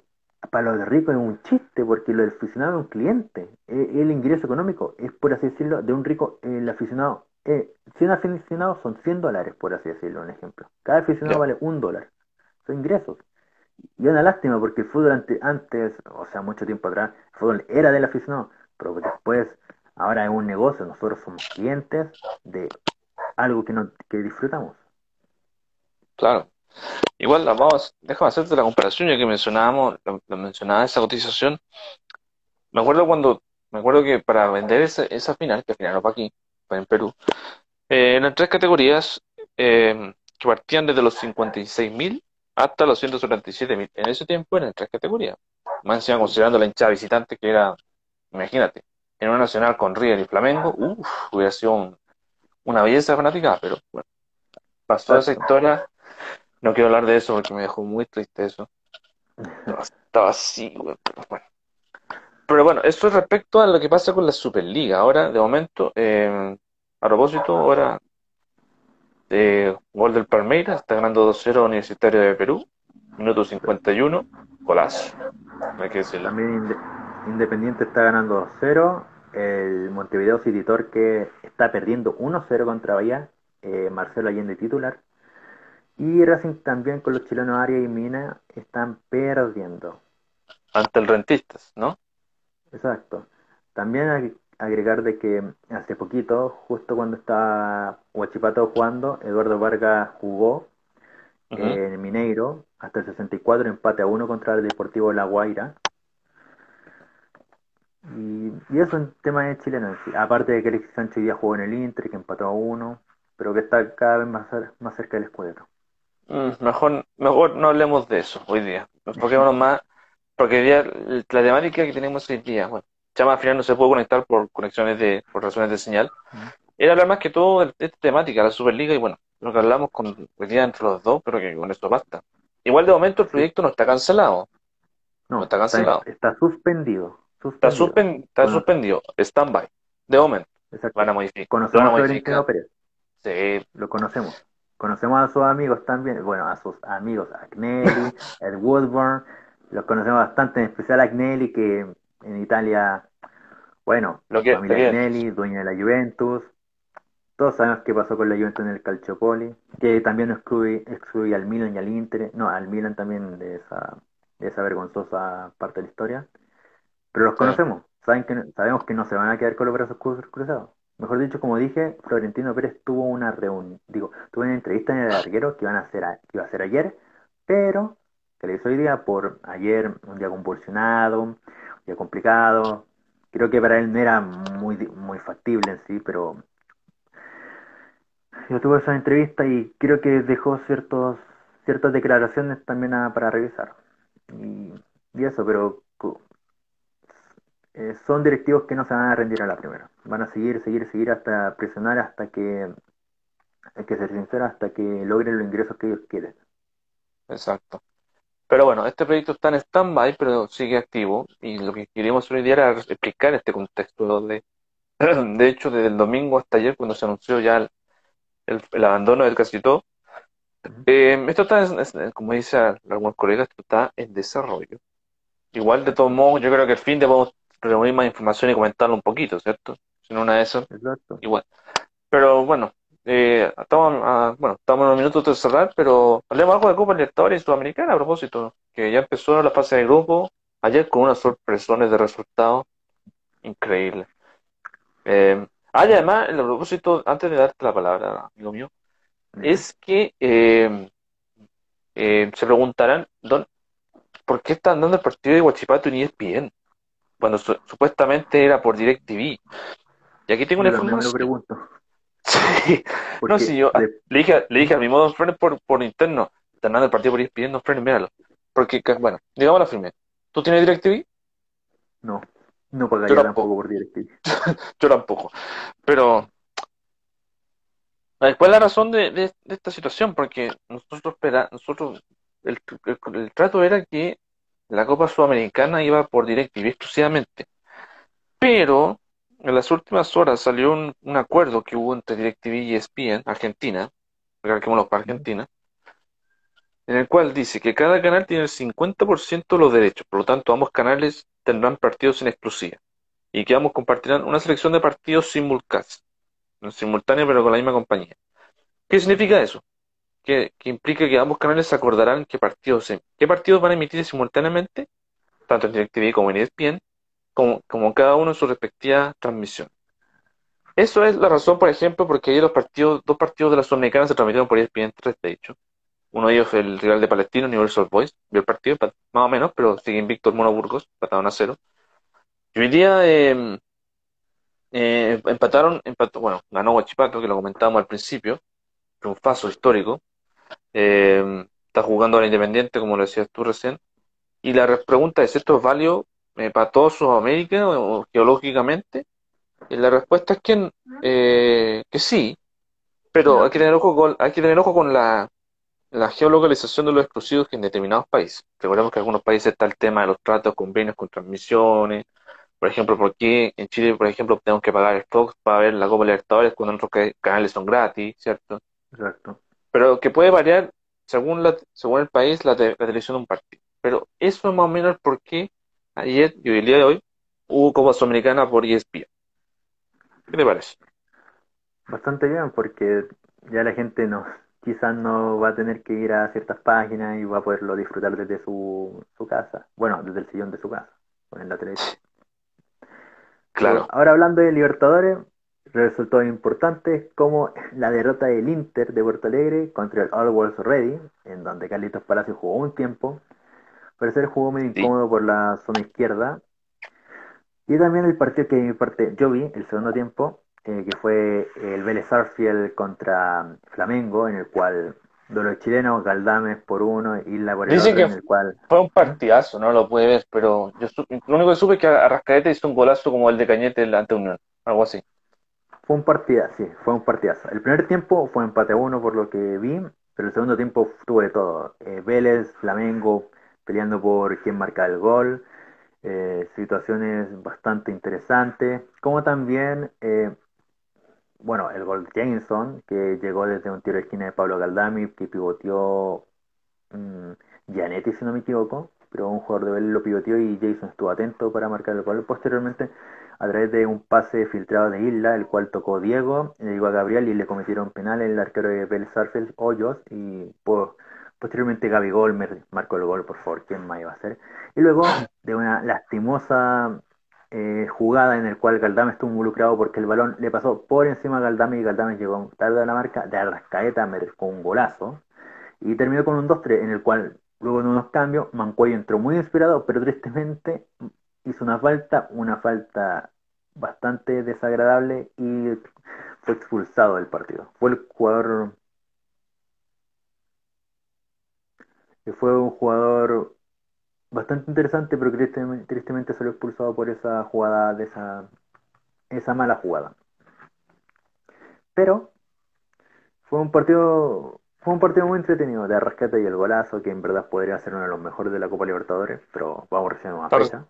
para los ricos es un chiste, porque lo del aficionado es un cliente. Eh, el ingreso económico es, por así decirlo, de un rico, el aficionado. Eh, 100 aficionados son 100 dólares, por así decirlo, un ejemplo. Cada aficionado vale un dólar. Son ingresos. Y es una lástima porque fútbol antes, o sea, mucho tiempo atrás, el fútbol era del aficionado, pero después, ahora es un negocio, nosotros somos clientes de algo que, no, que disfrutamos. Claro. Igual, vamos, déjame hacerte la comparación, ya que mencionábamos, lo, mencionaba esa cotización. Me acuerdo cuando, me acuerdo que para vender esa, esa final, que al final no fue aquí, fue en Perú, eh, eran tres categorías eh, que partían desde los 56.000 hasta los 177.000. En ese tiempo eran tres categorías. Más encima considerando la hinchada visitante que era, imagínate, en una nacional con River y Flamengo, uff, hubiera sido una belleza fanática, pero bueno, pasó esa historia no quiero hablar de eso porque me dejó muy triste eso. estaba así, pero bueno. Pero bueno, eso es respecto a lo que pasa con la Superliga. Ahora, de momento, eh, a propósito, ahora, de gol del Palmeiras, está ganando 2-0 Universitario de Perú, minuto 51, golazo. Hay que decirlo. También Independiente está ganando 2-0. El Montevideo City que está perdiendo 1-0 contra Bahía. Eh, Marcelo Allende titular. Y Racing también con los chilenos Arias y Mina están perdiendo. Ante el Rentistas, ¿no? Exacto. También agregar de que hace poquito, justo cuando estaba Huachipato jugando, Eduardo Vargas jugó en Mineiro hasta el 64, empate a uno contra el Deportivo La Guaira. Y, y eso en tema de chileno. Aparte de que Alexis Sánchez ya jugó en el Inter, que empató a uno, pero que está cada vez más, más cerca del escudeto. Mm, mejor, mejor no hablemos de eso hoy día. Nos más, porque día, la temática que tenemos hoy día, bueno, ya al final no se puede conectar por conexiones de, por razones de señal. Era hablar más que todo de esta temática, la Superliga, y bueno, lo que hablamos con, hoy día entre los dos, pero que con esto basta. Igual de momento el proyecto no está cancelado. No, está cancelado. Está, suspendido. Está, está suspendido, stand-by, de momento. Van a modificar. Conocemos a Florentino Pérez. Sí. Lo conocemos. Conocemos a sus amigos también, bueno, a sus amigos, a Agnelli, Ed Woodburn, los conocemos bastante, en especial a Agnelli, que en Italia, bueno, Lo que, familia Agnelli, dueña de la Juventus, todos sabemos qué pasó con la Juventus en el Calciopoli, que también excluye, excluye al Milan y al Inter, no, al Milan también de esa, de esa vergonzosa parte de la historia, pero los conocemos, saben que, sabemos que no se van a quedar con los brazos cruzados. Mejor dicho, como dije, Florentino Pérez tuvo una reunión, digo, tuvo una entrevista en el larguero que, iban a hacer iba a ser ayer, pero que le hizo hoy día por ayer, un día convulsionado, un día complicado. Creo que para él no era muy, muy factible en sí, pero yo tuve esa entrevista y creo que dejó ciertos ciertas declaraciones también para revisar. Y, y eso, pero eh, son directivos que no se van a rendir a la primera. Van a seguir, seguir, seguir hasta presionar hasta que, hay que ser sincero, hasta que logren los ingresos que ellos quieren. Exacto. Pero bueno, este proyecto está en stand-by, pero sigue activo. Y lo que queríamos hoy día era explicar este contexto de, de hecho, desde el domingo hasta ayer, cuando se anunció ya el, abandono del casito, eh, esto está, como algunos colegas, esto está en desarrollo. Igual, de todos modos, yo creo que el fin de podemos reunir más información y comentarlo un poquito, ¿cierto? Si no una de esas, igual. Pero bueno, eh, estamos, bueno, estamos en unos minutos de cerrar, pero hablemos algo de Copa Libertadores y Sudamericana a propósito, que ya empezó la fase de grupo ayer con unas sorpresones de resultados increíbles. Eh, ah, además, el propósito, antes de darte la palabra, amigo mío, es que eh, eh, se preguntarán, ¿por qué están dando el partido de Guachipato y ESPN? cuando supuestamente era por DirecTV. Y aquí tengo una información. Me lo pregunto. Sí, no, si yo le, dije, le dije a mi modo frenes por, por interno, terminando el partido por ESPN, no frenes, míralo. Porque, bueno, digamos la firme. ¿Tú tienes DirecTV? No, no pagaría tampoco por DirecTV. Yo tampoco. Pero, ¿cuál es la razón de, esta situación? Porque nosotros, nosotros el, el, trato era que la Copa Sudamericana iba por DirecTV exclusivamente. Pero en las últimas horas salió un, acuerdo que hubo entre DirecTV y ESPN, Argentina, recalquémoslo para Argentina, en el cual dice que cada canal tiene el 50% de los derechos, por lo tanto ambos canales tendrán partidos en exclusiva y que ambos compartirán una selección de partidos simulcast, simultáneos pero con la misma compañía. ¿Qué significa eso? Que, implica que ambos canales acordarán qué partidos, qué partidos van a emitir simultáneamente, tanto en DirecTV como en ESPN, como, como cada uno en su respectiva transmisión. Eso es la razón, por ejemplo, porque ayer los partidos, dos partidos de la Sudamericana se transmitieron por ESPN 3, de hecho. Uno de ellos fue el rival de Palestino, Universal Voice. Vio el partido, más o menos, pero sigue invicto el Mono Burgos, empataron a cero. Y hoy día em, eh, empataron, empató, bueno, ganó Huachipato, que lo comentábamos al principio, triunfazo histórico. Em, está jugando ahora Independiente, como lo decías tú recién. Y la pregunta es, ¿esto es válido para todo Sudamérica o, geológicamente? Y la respuesta es que, eh, que sí, pero hay que tener ojo con, hay que tener ojo con la, la geolocalización de los exclusivos en determinados países. Recordemos que en algunos países está el tema de los tratos, convenios con transmisiones. Por ejemplo, ¿por qué en Chile, por ejemplo, tenemos que pagar el Fox para ver la Copa Libertadores cuando otros canales son gratis, ¿cierto? Exacto. Pero que puede variar según, la, según el país la, televisión de un partido. Pero eso es más o menos por qué ayer y el día de hoy hubo Copa Sudamericana por ESPN. ¿Qué te parece? Bastante bien, porque ya la gente no, quizás no va a tener que ir a ciertas páginas y va a poderlo disfrutar desde su, su casa. Bueno, desde el sillón de su casa, en la televisión. Claro. Ahora hablando de Libertadores, resultó importante como la derrota del Inter de Puerto Alegre contra el All Worlds Ready, en donde Carlitos Palacio jugó un tiempo. Pero ser jugó muy incómodo por la zona izquierda. Y también el partido que mi parte yo vi, el segundo tiempo, eh, que fue el Vélez Arfiel contra Flamengo, en el cual de los chilenos, Galdames por uno, Isla por el otro, en el cual... Fue un partidazo, no lo puede ver, pero yo lo único que supe es que Arrascaete hizo un golazo como el de Cañete ante Unión, algo así. Fue un partidazo, sí, fue un partidazo. El primer tiempo fue empate a uno por lo que vi, pero el segundo tiempo tuvo de todo. Eh, Vélez, Flamengo, peleando por quién marca el gol, eh, situaciones bastante interesantes, como también eh, bueno, el gol de Jameson, que llegó desde un tiro de esquina de Pablo Galdami, que pivoteó Gianetti, si no me equivoco, pero un jugador de Vélez lo pivoteó y Jason estuvo atento para marcar el gol. Posteriormente, a través de un pase filtrado de Isla, el cual tocó Diego, le llegó a Gabriel y le cometieron penal el arquero de Vélez Arfield, Hoyos, y posteriormente Gaby Gol marcó el gol, por favor, ¿quién más iba a hacer? Y luego de una lastimosa eh, jugada en el cual Galdame estuvo involucrado porque el balón le pasó por encima a Galdame y Galdame llegó tarde a la marca de Arrascaeta con un golazo y terminó con un 2-3 en el cual luego en unos cambios Mancuello entró muy inspirado pero tristemente hizo una falta, una falta bastante desagradable y fue expulsado del partido. Fue el jugador fue un jugador bastante interesante, pero tristemente, tristemente salió expulsado por esa jugada, de esa, esa mala jugada. Pero fue un partido fue un partido muy entretenido de Arrascata y el golazo, que en verdad podría ser uno de los mejores de la Copa Libertadores, pero vamos recién a una fecha.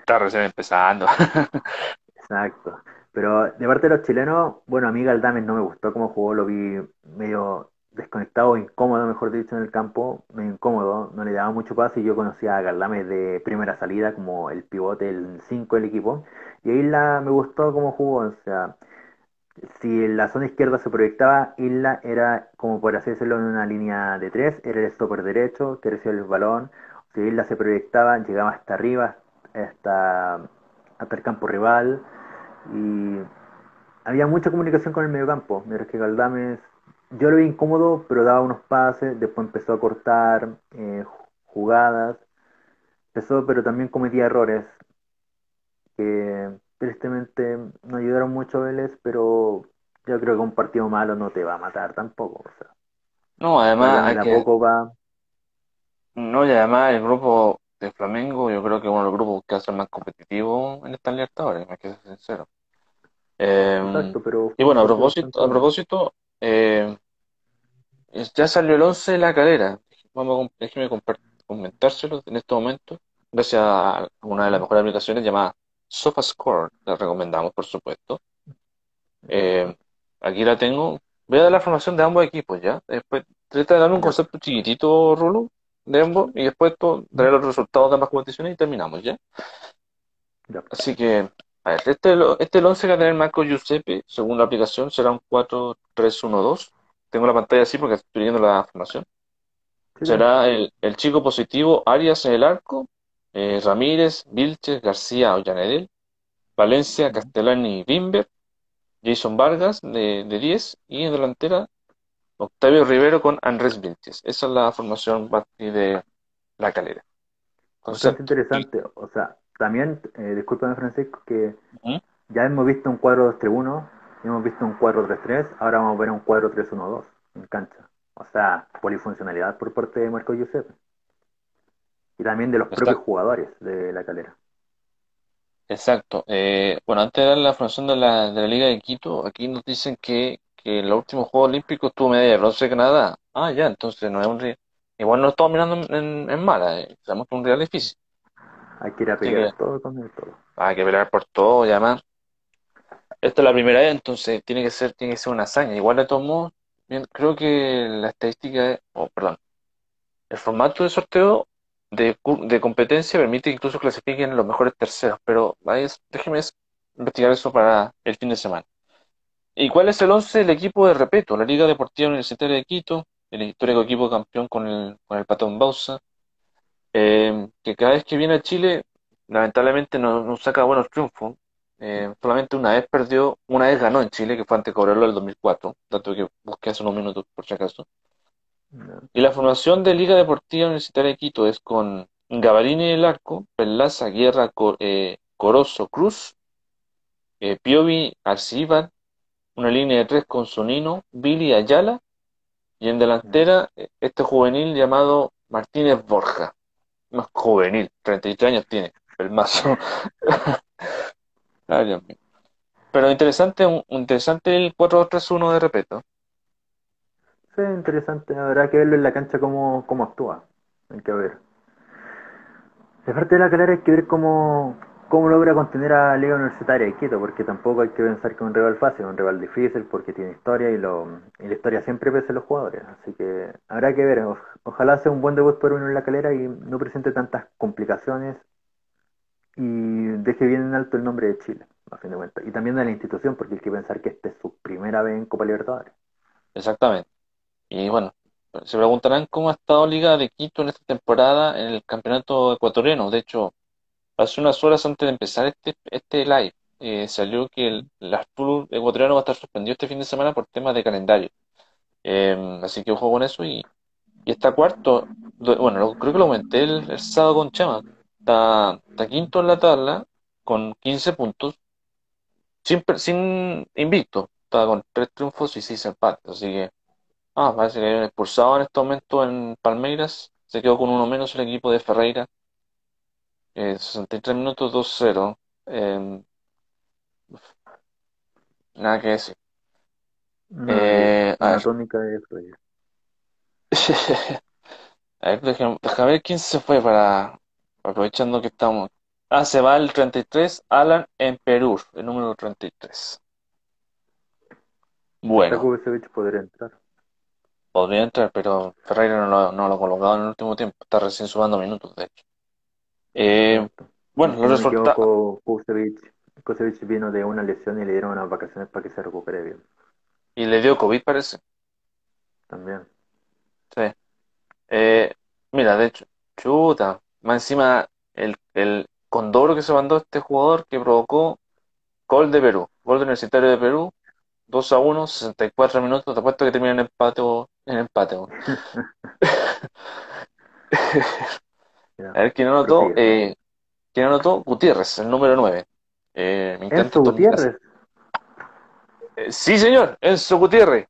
Está recién empezando. Exacto. Pero de parte de los chilenos, bueno, a mí Galdames no me gustó cómo jugó, lo vi medio desconectado, incómodo, mejor dicho, en el campo, medio incómodo, no le daba mucho pase y yo conocía a Galdame de primera salida como el pivote, el 5 del equipo, y ahí la, me gustó cómo jugó, o sea, si la zona izquierda se proyectaba, Isla era, como por así decirlo, en una línea de tres, era el stopper derecho, que recibía el balón, si Isla se proyectaba, llegaba hasta arriba, hasta, hasta el campo rival, y había mucha comunicación con el mediocampo, mientras que Galdames yo lo vi incómodo, pero daba unos pases, después empezó a cortar eh, jugadas, empezó, pero también cometía errores que tristemente no ayudaron mucho a Vélez, pero yo creo que un partido malo no te va a matar tampoco. no, además No, y además el grupo de Flamengo, yo creo que uno de los grupos que hace más competitivo en esta Libertadores, hay que ser sincero. Eh, Exacto, pero y bueno, a propósito, a propósito eh, ya salió el 11 de la calera. Vamos a, déjeme comentárselo en este momento, gracias a una de las mejores aplicaciones llamada SofaScore, la recomendamos, por supuesto. Eh, aquí la tengo. Voy a dar la formación de ambos equipos ya. Después trata de darme un concepto chiquitito, Rulo, de ambos, y después daré los resultados de ambas competiciones y terminamos ya. Así que, a ver, este, este el 11 que va a tener Marco Giuseppe, según la aplicación, será un 4-3-1-2. Tengo la pantalla así porque estoy viendo la formación. Será el, el, chico positivo Arias en el arco, eh, Ramírez, Vilches, García, Ollanedel, Valencia, Castellani Bimber, Jason Vargas de, de 10 y en delantera Octavio Rivero con Andrés Vilches. Esa es la formación de la calera. Interesante. O sea, también, eh, discúlpame Francisco, que ya hemos visto un cuadro 2-3-1, hemos visto un 4-3-3, ahora vamos a ver un 4-3-1-2 en cancha. O sea, polifuncionalidad por parte de Marco Giuseppe. Y también de los propios jugadores de la calera. Exacto. Eh, bueno, antes de dar la formación de la, de la Liga de Quito, aquí nos dicen que, que en los últimos Juegos Olímpicos tuvo medalla de bronce Canadá. Ah, ya, entonces no es un. Igual no estamos mirando en, en mala, eh. sabemos que es un rival difícil. Hay que ir a pelear todo con el todo. Hay que pelear por todo y además. Esta es la primera vez, entonces tiene que ser, tiene que ser una hazaña. Igual de todos modos, creo que la estadística, es, oh, perdón, el formato de sorteo de, de competencia permite que incluso clasifiquen los mejores terceros, pero déjeme investigar eso para el fin de semana. ¿Y cuál es el 11 del equipo de Repeto? La Liga Deportiva Universitaria de Quito, el histórico equipo campeón con el, con el Patón Bausa, eh, que cada vez que viene a Chile, lamentablemente no, no saca buenos triunfos. Eh, solamente una vez perdió, una vez ganó en Chile, que fue ante Cobrelo el 2004, tanto que busqué hace unos minutos por si acaso. Y la formación de Liga Deportiva Universitaria de Quito es con Gavarini en el arco, Perlaza, Guerra, eh, Corozo, Cruz, eh, Piovi, Arcibar, una línea de tres con Sonino, Billy Ayala, y en delantera eh, este juvenil llamado Martínez Borja, más juvenil, 33 años tiene, el mazo. Pero interesante, un, interesante el 4-3-1 de repeto interesante. Habrá que verlo en la cancha cómo, cómo actúa. Hay que ver. De parte de la calera hay que ver cómo, cómo logra contener a Liga Universitaria de Quito, porque tampoco hay que pensar que es un rival fácil, un rival difícil porque tiene historia y, lo, y la historia siempre pesa a los jugadores. Así que habrá que ver. ojalá sea un buen debut por uno en la calera y no presente tantas complicaciones y deje bien en alto el nombre de Chile, a fin de cuentas. Y también de la institución, porque hay que pensar que esta es su primera vez en Copa Libertadores. Exactamente. Y bueno, se preguntarán cómo ha estado Liga de Quito en esta temporada en el campeonato ecuatoriano. De hecho, hace unas horas antes de empezar este, este live, eh, salió que el, el ecuatoriano va a estar suspendido este fin de semana por temas de calendario. Em, así que ojo con eso. Y, y está cuarto, bueno, creo que lo aumenté el, sábado con Chama. Está, está, quinto en la tabla con 15 puntos, sin, sin invicto. Está con tres triunfos y seis empates. Así que Ah, parece que hay un expulsado en este momento en Palmeiras. Se quedó con uno menos el equipo de Ferreira. Eh, 63 minutos 2-0. Em, nada que decir. eh, a tónica de Ferreira. a ver, déjame, ver quién se fue para aprovechando que estamos. Ah, se va el 33, Alan en Perú, el número 33. Bueno. podría entrar. Podría entrar, pero Ferreira no lo, no lo ha colocado en el último tiempo. Está recién sumando minutos, de hecho. Eh, bueno, los resultados. Kusevich vino de una lesión y le dieron unas vacaciones para que se recupere bien. Y le dio COVID, parece. También. Sí. Eh, mira, de hecho, chuta. Más encima, el, el condoro que se mandó este jugador que provocó gol de Perú, gol de Universitario de Perú, 2 a 1, 64 minutos, te apuesto que termina en empate en empate. a ver, ¿quién anotó? Eh, ¿Quién anotó? Gutiérrez, el número 9. Eh, me encanta Enzo Gutiérrez. Eh, sí, señor, Enzo Gutiérrez.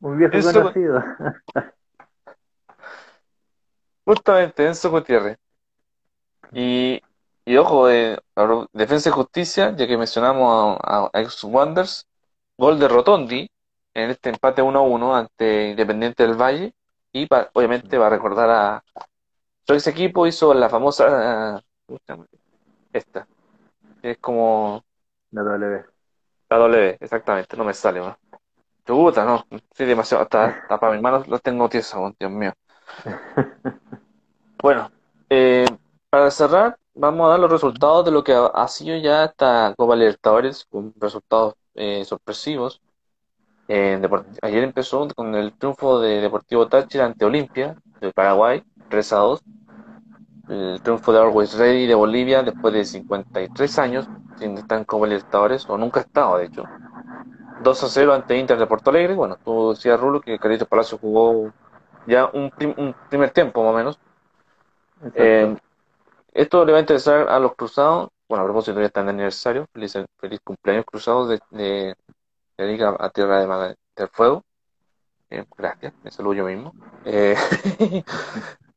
Un viejo Enzo... conocido. Justamente, Enzo Gutiérrez. Y, y ojo, eh, Defensa y Justicia, ya que mencionamos a, a ex Wonders, gol de Rotondi en este empate 1-1 ante Independiente del Valle. Y obviamente va a recordar a su ex equipo, hizo la famosa, esta, es como La W. la W, exactamente, no me sale más. Chuta, no, sí, demasiado, hasta, hasta para mis manos los tengo tiesos, oh, Dios mío. Bueno, eh, para cerrar, vamos a dar los resultados de lo que ha, sido ya esta Copa Libertadores, con resultados eh, sorpresivos. Eh, ayer empezó con el triunfo de Deportivo Táchira ante Olimpia de Paraguay, 3 a 2. El triunfo de Always Ready de Bolivia después de 53 años, sin estar en Copa Libertadores, o nunca ha estado, de hecho. 2 a 0 ante Inter de Porto Alegre. Bueno, tú decías, Rulo, que Carlitos Palacio jugó ya un, prim- un primer tiempo, más o menos. Eh, esto le va a interesar a los cruzados. Bueno, a propósito, ya están de aniversario. Feliz, feliz cumpleaños cruzados de, de, de Liga a Tierra de del Fuego. Eh, gracias, me saludo yo mismo. Eh,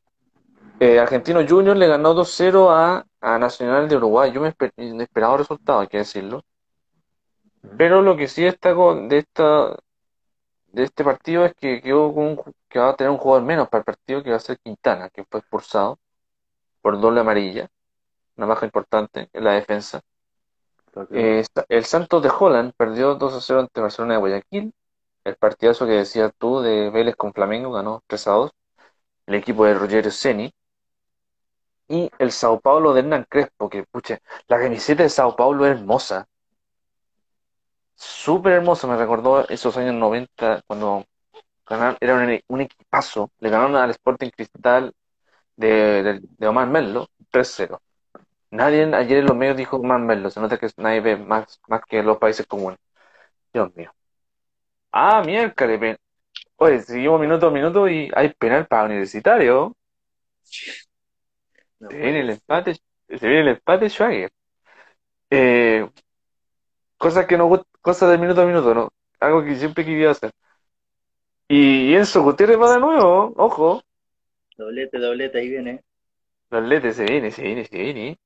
eh, Argentino Junior le ganó 2-0 a, a Nacional de Uruguay. Yo me esper- inesperado resultado, hay que decirlo. Pero lo que sí destaco de esta de este partido es que quedó con un que va a tener un jugador menos para el partido que va a ser Quintana, que fue expulsado por doble amarilla, una baja importante en la defensa. Eh, el Santos de Holland perdió 2 a 0 ante Barcelona de Guayaquil. El partidazo que decías tú de Vélez con Flamengo ganó 3 a 2. El equipo de Rogerio Ceni. Y el Sao Paulo de Hernán Crespo, que pucha, la camiseta de Sao Paulo es hermosa. Súper hermosa, me recordó esos años 90 cuando ganaron, era un, equipazo. Le ganaron al Sporting Cristal de, de, Omar Merlo 3-0. Nadie ayer en los medios dijo Omar Merlo, se nota que nadie ve más, más que los países comunes. Dios mío. Ah, miércoles, Oye, seguimos minuto a minuto y hay penal para Universitario. No Se viene el empate, se viene el empate, Schwager. Eh, cosas que no cosas de minuto a minuto, ¿no? Algo que siempre quería hacer. Y Enzo Gutiérrez va de nuevo, ojo. Doblete, doblete, ahí viene. Los letes se viene, se viene, se viene.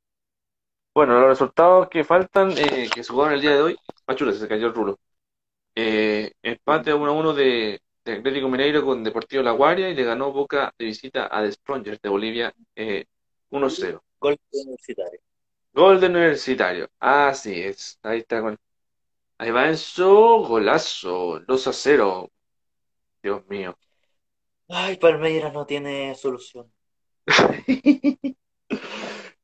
Bueno, los resultados que faltan, eh, que se jugaron el día de hoy. Ah, chula, se cayó el rulo. Eh, empate 1 a 1 de, de Atlético Mineiro con Deportivo La Guaria y le ganó Boca de visita a The Strongers de Bolivia eh, 1-0. Gol universitario. Gol de Universitario. Así es. Ahí está con. Ahí va Enzo, golazo. 2 a 0. Dios mío. Ay, Palmeiras no tiene solución.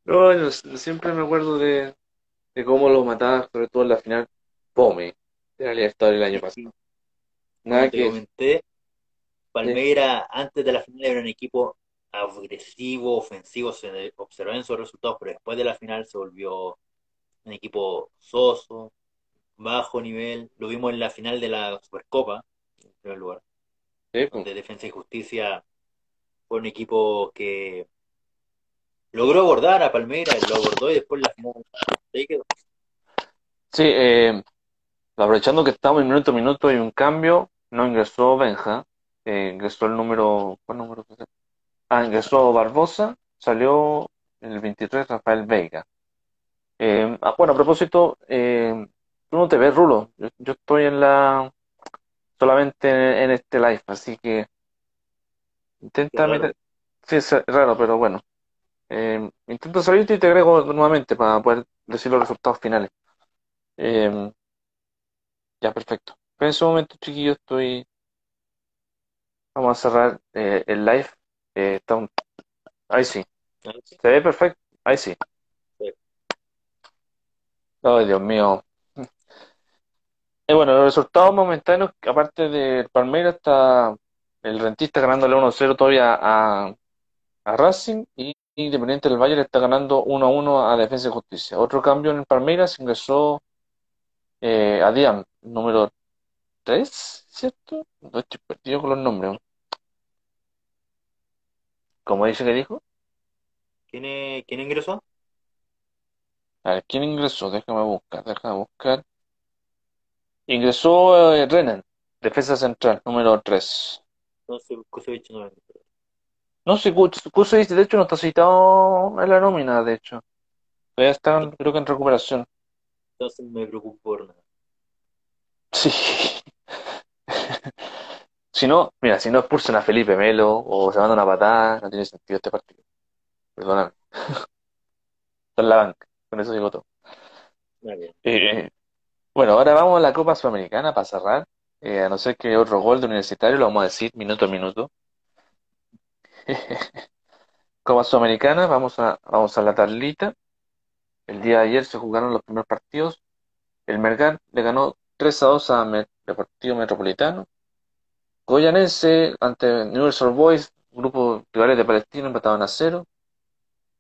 No, no, siempre me acuerdo de, de cómo lo mataba, sobre todo en la final Pome de la Libertadores el año pasado. Nada Como te que. comenté, Palmeiras antes de la final era un equipo agresivo, ofensivo, se observó en sus resultados, pero después de la final se volvió un equipo soso, bajo nivel. Lo vimos en la final de la Supercopa, en primer lugar, Sí, pues. donde Defensa y Justicia fue un equipo que logró abordar a Palmeiras, lo abordó y después la final. Ahí quedó. Sí, eh, aprovechando que estamos en minuto a minuto y un cambio, no ingresó Benja, eh, ingresó el número, ¿cuál número? Ah, ingresó Barbosa, salió el 23 Rafael Veiga. Eh, ah, bueno, a propósito, eh, tú no te ves, Rulo, yo, yo estoy en la, solamente en, en este live, así que intenta raro. meter, sí, es raro, pero bueno, eh, intento salirte y te agrego nuevamente para poder decir los resultados finales. Eh, ya, perfecto. Pero en ese momento, chiquillos, estoy. Vamos a cerrar eh, el live. Eh, está un- Ahí sí. Ahí sí. ¿Se ve perfecto? Ahí sí. Sí. Ay, Dios mío. Y bueno, los resultados momentáneos, aparte del Palmeiras, está el Rentista ganándole 1-0 todavía a, a Racing y Independiente del Valle le está ganando 1-1 a Defensa y Justicia. Otro cambio en el Palmeiras ingresó eh, a Diam, número 3, ¿cierto? No estoy perdido con los nombres. ¿Cómo dice que dijo? ¿Quién, quién ingresó? A ver, ¿quién ingresó? Déjame buscar, déjame buscar. Ingresó eh, Renan, defensa central, número 3. Entonces, Kusevich no No sé, Kusevich de hecho no está citado en la nómina, de hecho. Todavía están, creo que en recuperación. Entonces me preocupo por nada. Sí. si no, mira, si no expulsan a Felipe Melo o se manda una patada, no tiene sentido este partido. Perdóname. En la banca, con eso digo todo. Eh, bueno, ahora vamos a la Copa Sudamericana para cerrar. Eh, a no ser que otro gol de universitario, lo vamos a decir minuto a minuto. Copa Sudamericana, vamos a, vamos a la tablita. El día de ayer se jugaron los primeros partidos. El Mergan le ganó 3 a 2 a Deportivo Metropolitano. Goyanense ante Universal Boys, grupo rivales de Palestina, empataban a 0.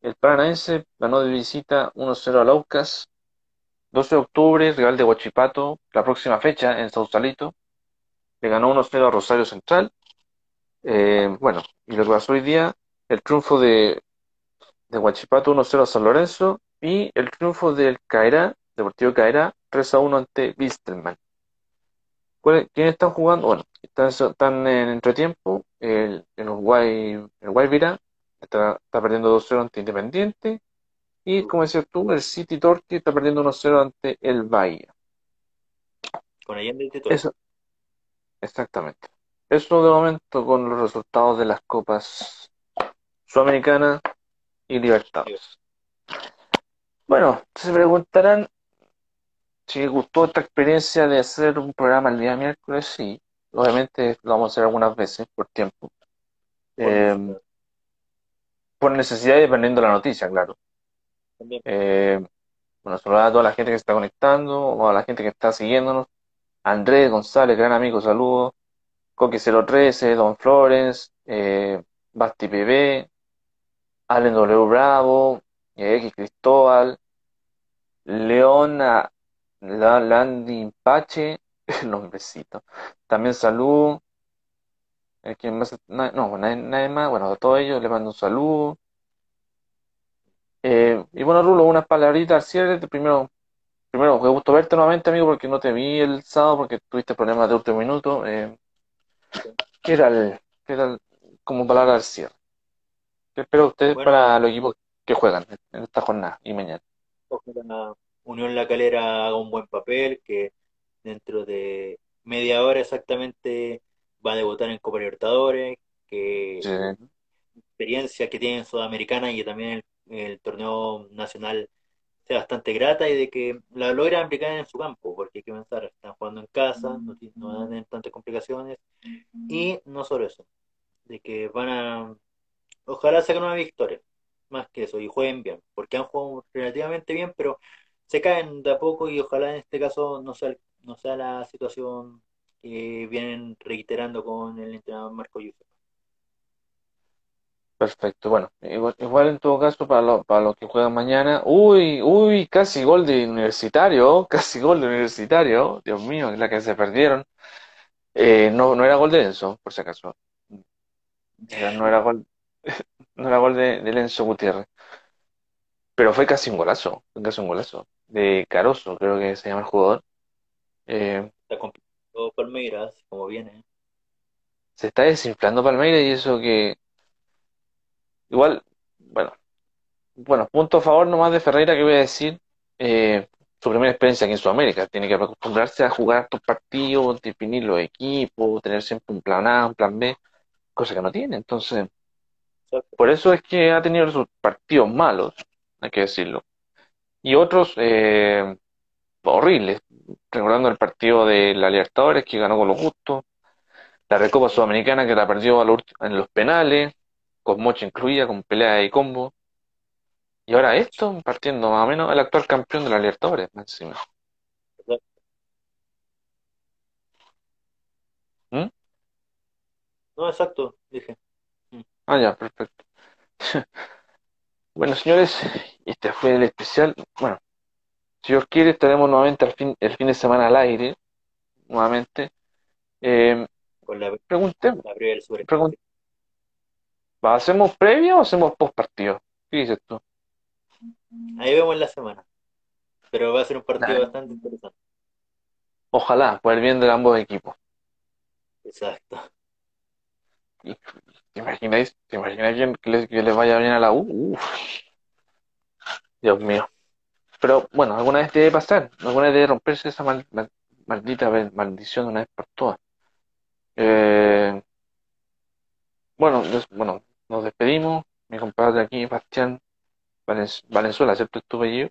El Paranaense ganó de visita 1-0 a Laucas. 12 de octubre, rival de Huachipato, la próxima fecha en Sausalito. Le ganó 1-0 a Rosario Central. Eh, bueno, y lo que pasó hoy día, el triunfo de, de Huachipato 1-0 a San Lorenzo y el triunfo del Caerá, Deportivo Caerá, 3-1 ante Bistelman. ¿Quiénes están jugando? Bueno, están, en entretiempo. El, el Uruguay, el Guayvira está, está perdiendo 2-0 ante Independiente. Y como decías tú, el City Torque está perdiendo 1-0 ante el Bahía. Con Allende y Eso, exactamente. Eso de momento con los resultados de las copas Sudamericana y Libertadores. Bueno, se preguntarán si gustó esta experiencia de hacer un programa el día miércoles. Sí, obviamente lo vamos a hacer algunas veces por tiempo. Eh, por necesidad y dependiendo de la noticia, claro. Eh, bueno, saludar a toda la gente que está conectando o a la gente que está siguiéndonos. Andrés González, gran amigo, saludos. Coqui013, Don Flores, eh, Basti PB, Allen W. Bravo, X Cristóbal, Leona Landy Pache, nombrecito. También saludo. Eh, ¿Quién más? No, nadie, más. Bueno, a todos ellos les mando un saludo. Eh, y bueno, Rulo, unas palabritas al cierre. Primero, primero, me gustó verte nuevamente, amigo, porque no te vi el sábado porque tuviste problemas de último minuto. Eh, ¿Qué era como palabra al cierre? ¿Qué espero ustedes para los equipos que juegan en esta jornada y mañana? Unión La Calera haga un buen papel, que dentro de media hora exactamente va a debutar en Copa Libertadores, que experiencia que tiene en Sudamericana y también el, el, torneo nacional sea bastante grata y de que la logra aplicar en su campo, porque hay que pensar, están jugando en casa, no, no tener tantas complicaciones, y no solo eso, de que van a, ojalá saquen una victoria, más que eso, y jueguen bien, porque han jugado relativamente bien, pero se caen de a poco y ojalá en este caso no sea, no sea la situación que vienen reiterando con el entrenador Marco Yusuf. Perfecto, bueno, igual, en todo caso para, para los que juegan mañana, uy, uy, casi gol de universitario, casi gol de universitario, Dios mío, la que se perdieron. Eh, no, no era gol de Enzo, por si acaso. no era gol, no era gol de, de Lenzo Gutiérrez. Pero fue casi un golazo, fue casi un golazo. De Caroso, creo que se llama el jugador. Eh, está complicado Palmeiras, como viene. Se está desinflando Palmeiras y eso que. Igual, bueno. Bueno, punto a favor nomás de Ferreira que voy a decir. Eh, su primera experiencia aquí en Sudamérica. Tiene que acostumbrarse a jugar estos partidos, definir los equipos, tener siempre un plan A, un plan B, cosa que no tiene. Entonces, por eso es que ha tenido sus partidos malos, hay que decirlo. Y otros eh, horribles, recordando el partido de la Libertadores que ganó con los gustos, la Recopa Sudamericana que la perdió en los penales, con mocha incluida, con pelea y combo. Y ahora esto, partiendo más o menos el actual campeón de la Libertadores, encima. ¿Mm? No, exacto, dije. Ah, ya, perfecto. Bueno, señores, este fue el especial. Bueno, si Dios quiere, estaremos nuevamente el fin, el fin de semana al aire, nuevamente. Eh, Con la, preguntemos. ¿Hacemos previa o hacemos post partido? ¿Qué dices tú? Ahí vemos la semana. Pero va a ser un partido bastante interesante. Ojalá, por el bien de ambos equipos. Exacto. ¿Te imagináis, ¿te imagináis que, le, que les vaya bien a la U? Uf. Dios mío. Pero bueno, alguna vez debe pasar, alguna vez debe romperse esa mal- mal- maldita maldición de una vez por todas. Eh, bueno, des- bueno, nos despedimos. Mi compadre aquí, Bastián Valenzuela, ¿cierto? ¿Es tu apellido?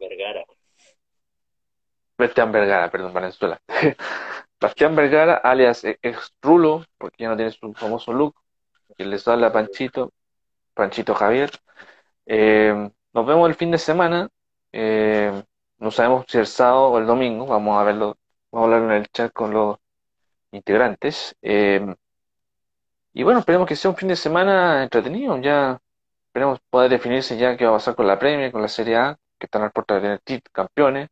Vergara. Bastián Vergara, perdón, Valenzuela. Bastián Vergara, alias e- ex Rulo, porque ya no tiene su famoso look, que les habla Panchito, Panchito Javier. Eh, nos vemos el fin de semana. Eh, no sabemos si el sábado o el domingo. Vamos a verlo, vamos a hablar en el chat con los integrantes. Eh, y bueno, esperemos que sea un fin de semana entretenido. Ya esperemos poder definirse ya qué va a pasar con la Premier, con la Serie A, que están al puerto de tener campeones.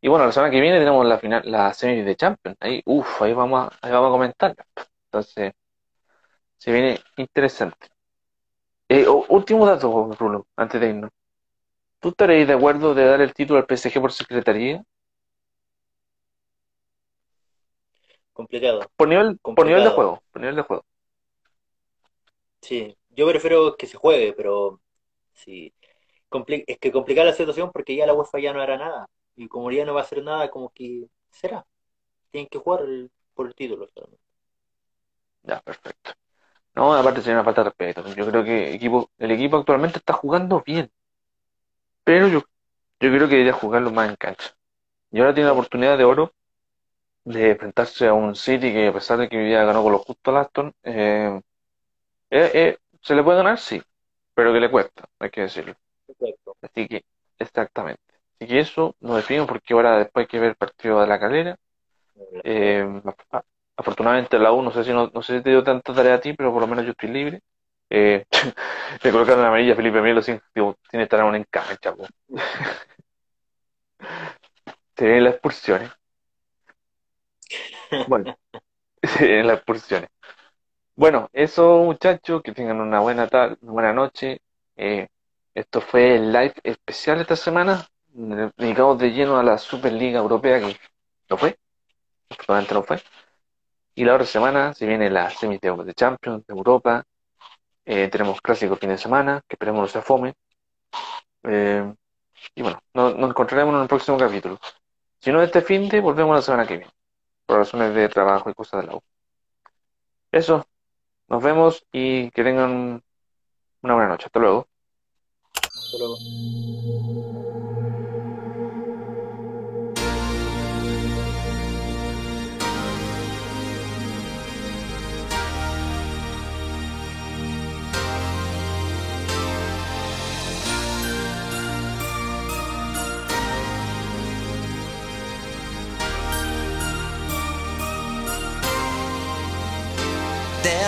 Y bueno, la semana que viene tenemos la final, la semi de Champions. Ahí, uff, ahí vamos a, ahí vamos a comentar. Entonces, se viene interesante. Eh, último dato, Rulo, antes de irnos. ¿Tú estaréis de acuerdo de dar el título al PSG por secretaría? Complicado. Por nivel, por nivel de juego, por nivel de juego. Sí, yo prefiero que se juegue, pero sí. Compli- es que complicar la situación porque ya la UEFA ya no hará nada. Y como ya no va a hacer nada, como que será. Tienen que jugar el- por el título solamente. Ya, perfecto. No, aparte sería una falta de respeto. Yo creo que equipo, el equipo actualmente está jugando bien, pero yo, yo creo que debería jugarlo más en cancha. Y ahora tiene la oportunidad de oro de enfrentarse a un City que a pesar de que hoy día ganó con lo justo al Aston, eh, eh, eh, se le puede ganar, sí, pero que le cuesta, hay que decirlo. Perfecto. Así que, exactamente. Así que eso nos definimos porque ahora después hay que ver el partido de la calera. Eh, afortunadamente la U, no sé si no, no sé si te dio tanta tarea a ti, pero por lo menos yo estoy libre. Eh, le colocaron la amarilla a Felipe Melo sin, digo, sin estar en cancha, po. Se vienen las expulsiones. Bueno, se vienen las expulsiones. Bueno, eso muchachos, que tengan una buena tarde, una buena noche. Eh, esto fue el live especial esta semana, eh, dedicado de lleno a la Superliga Europea, que no fue, no fue. Y la otra semana se viene la semis de, de Champions de Europa. Eh, tenemos clásico fin de semana, que esperemos no se fome. Eh, y bueno, nos, nos encontraremos en el próximo capítulo. Si no este fin de, volvemos la semana que viene, por razones de trabajo y cosas de la U. Eso, nos vemos y que tengan una buena noche. Hasta luego. Hasta luego.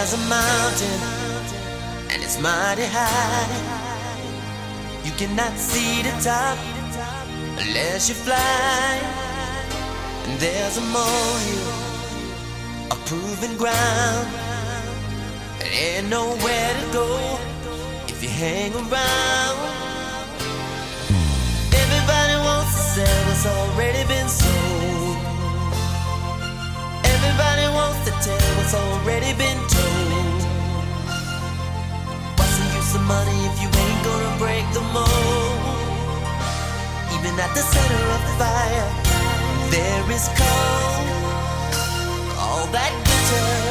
There's a mountain and it's mighty high. You cannot see the top unless you fly. And there's a molehill, a proven ground. There ain't nowhere to go if you hang around. Everybody wants to sell what's already been sold. What's already been told. What's the use of money if you ain't gonna break the mold? Even at the center of the fire, there is cold. All that glitters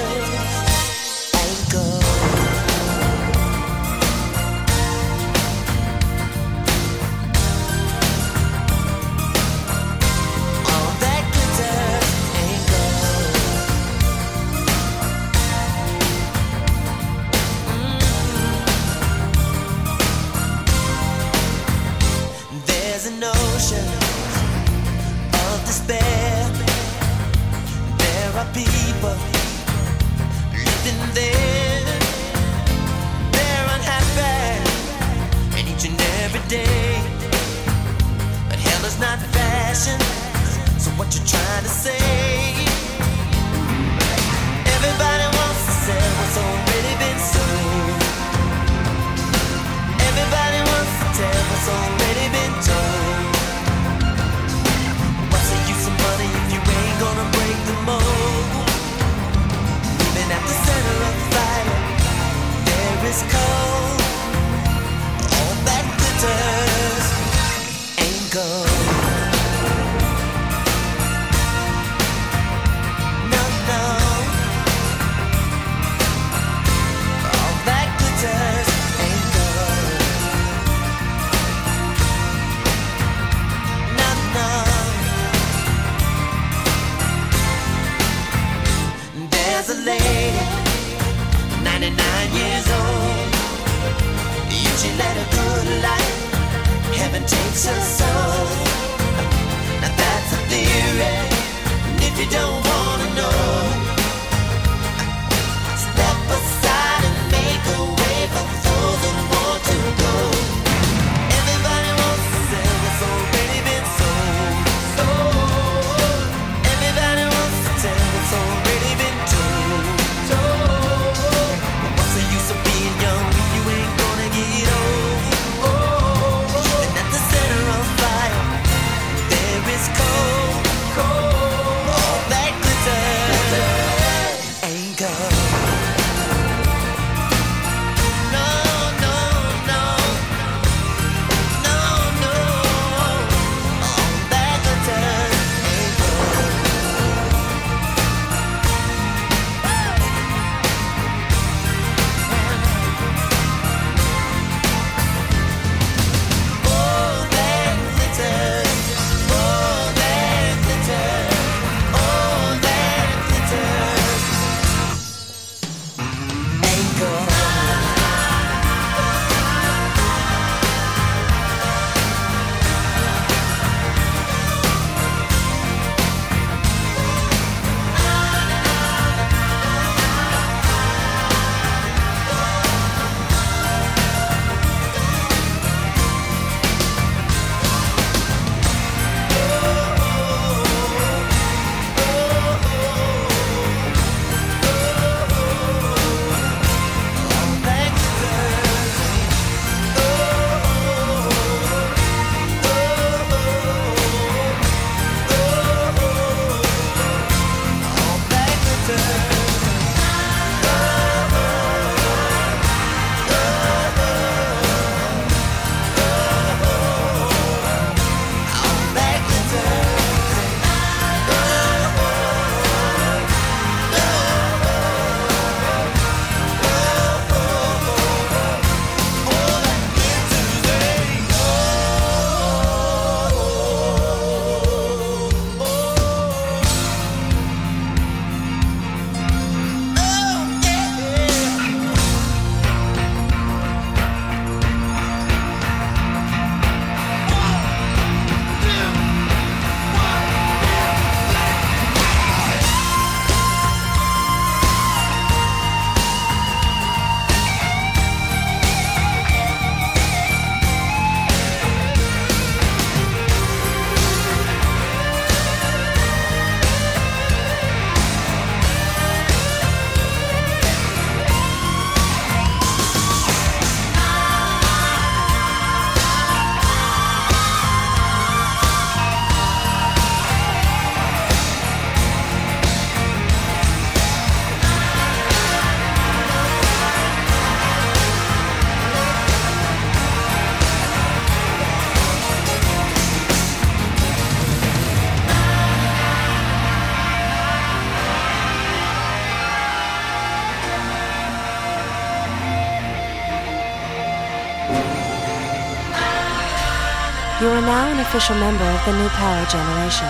official member of the New Power Generation.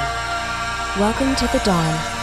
Welcome to the dawn.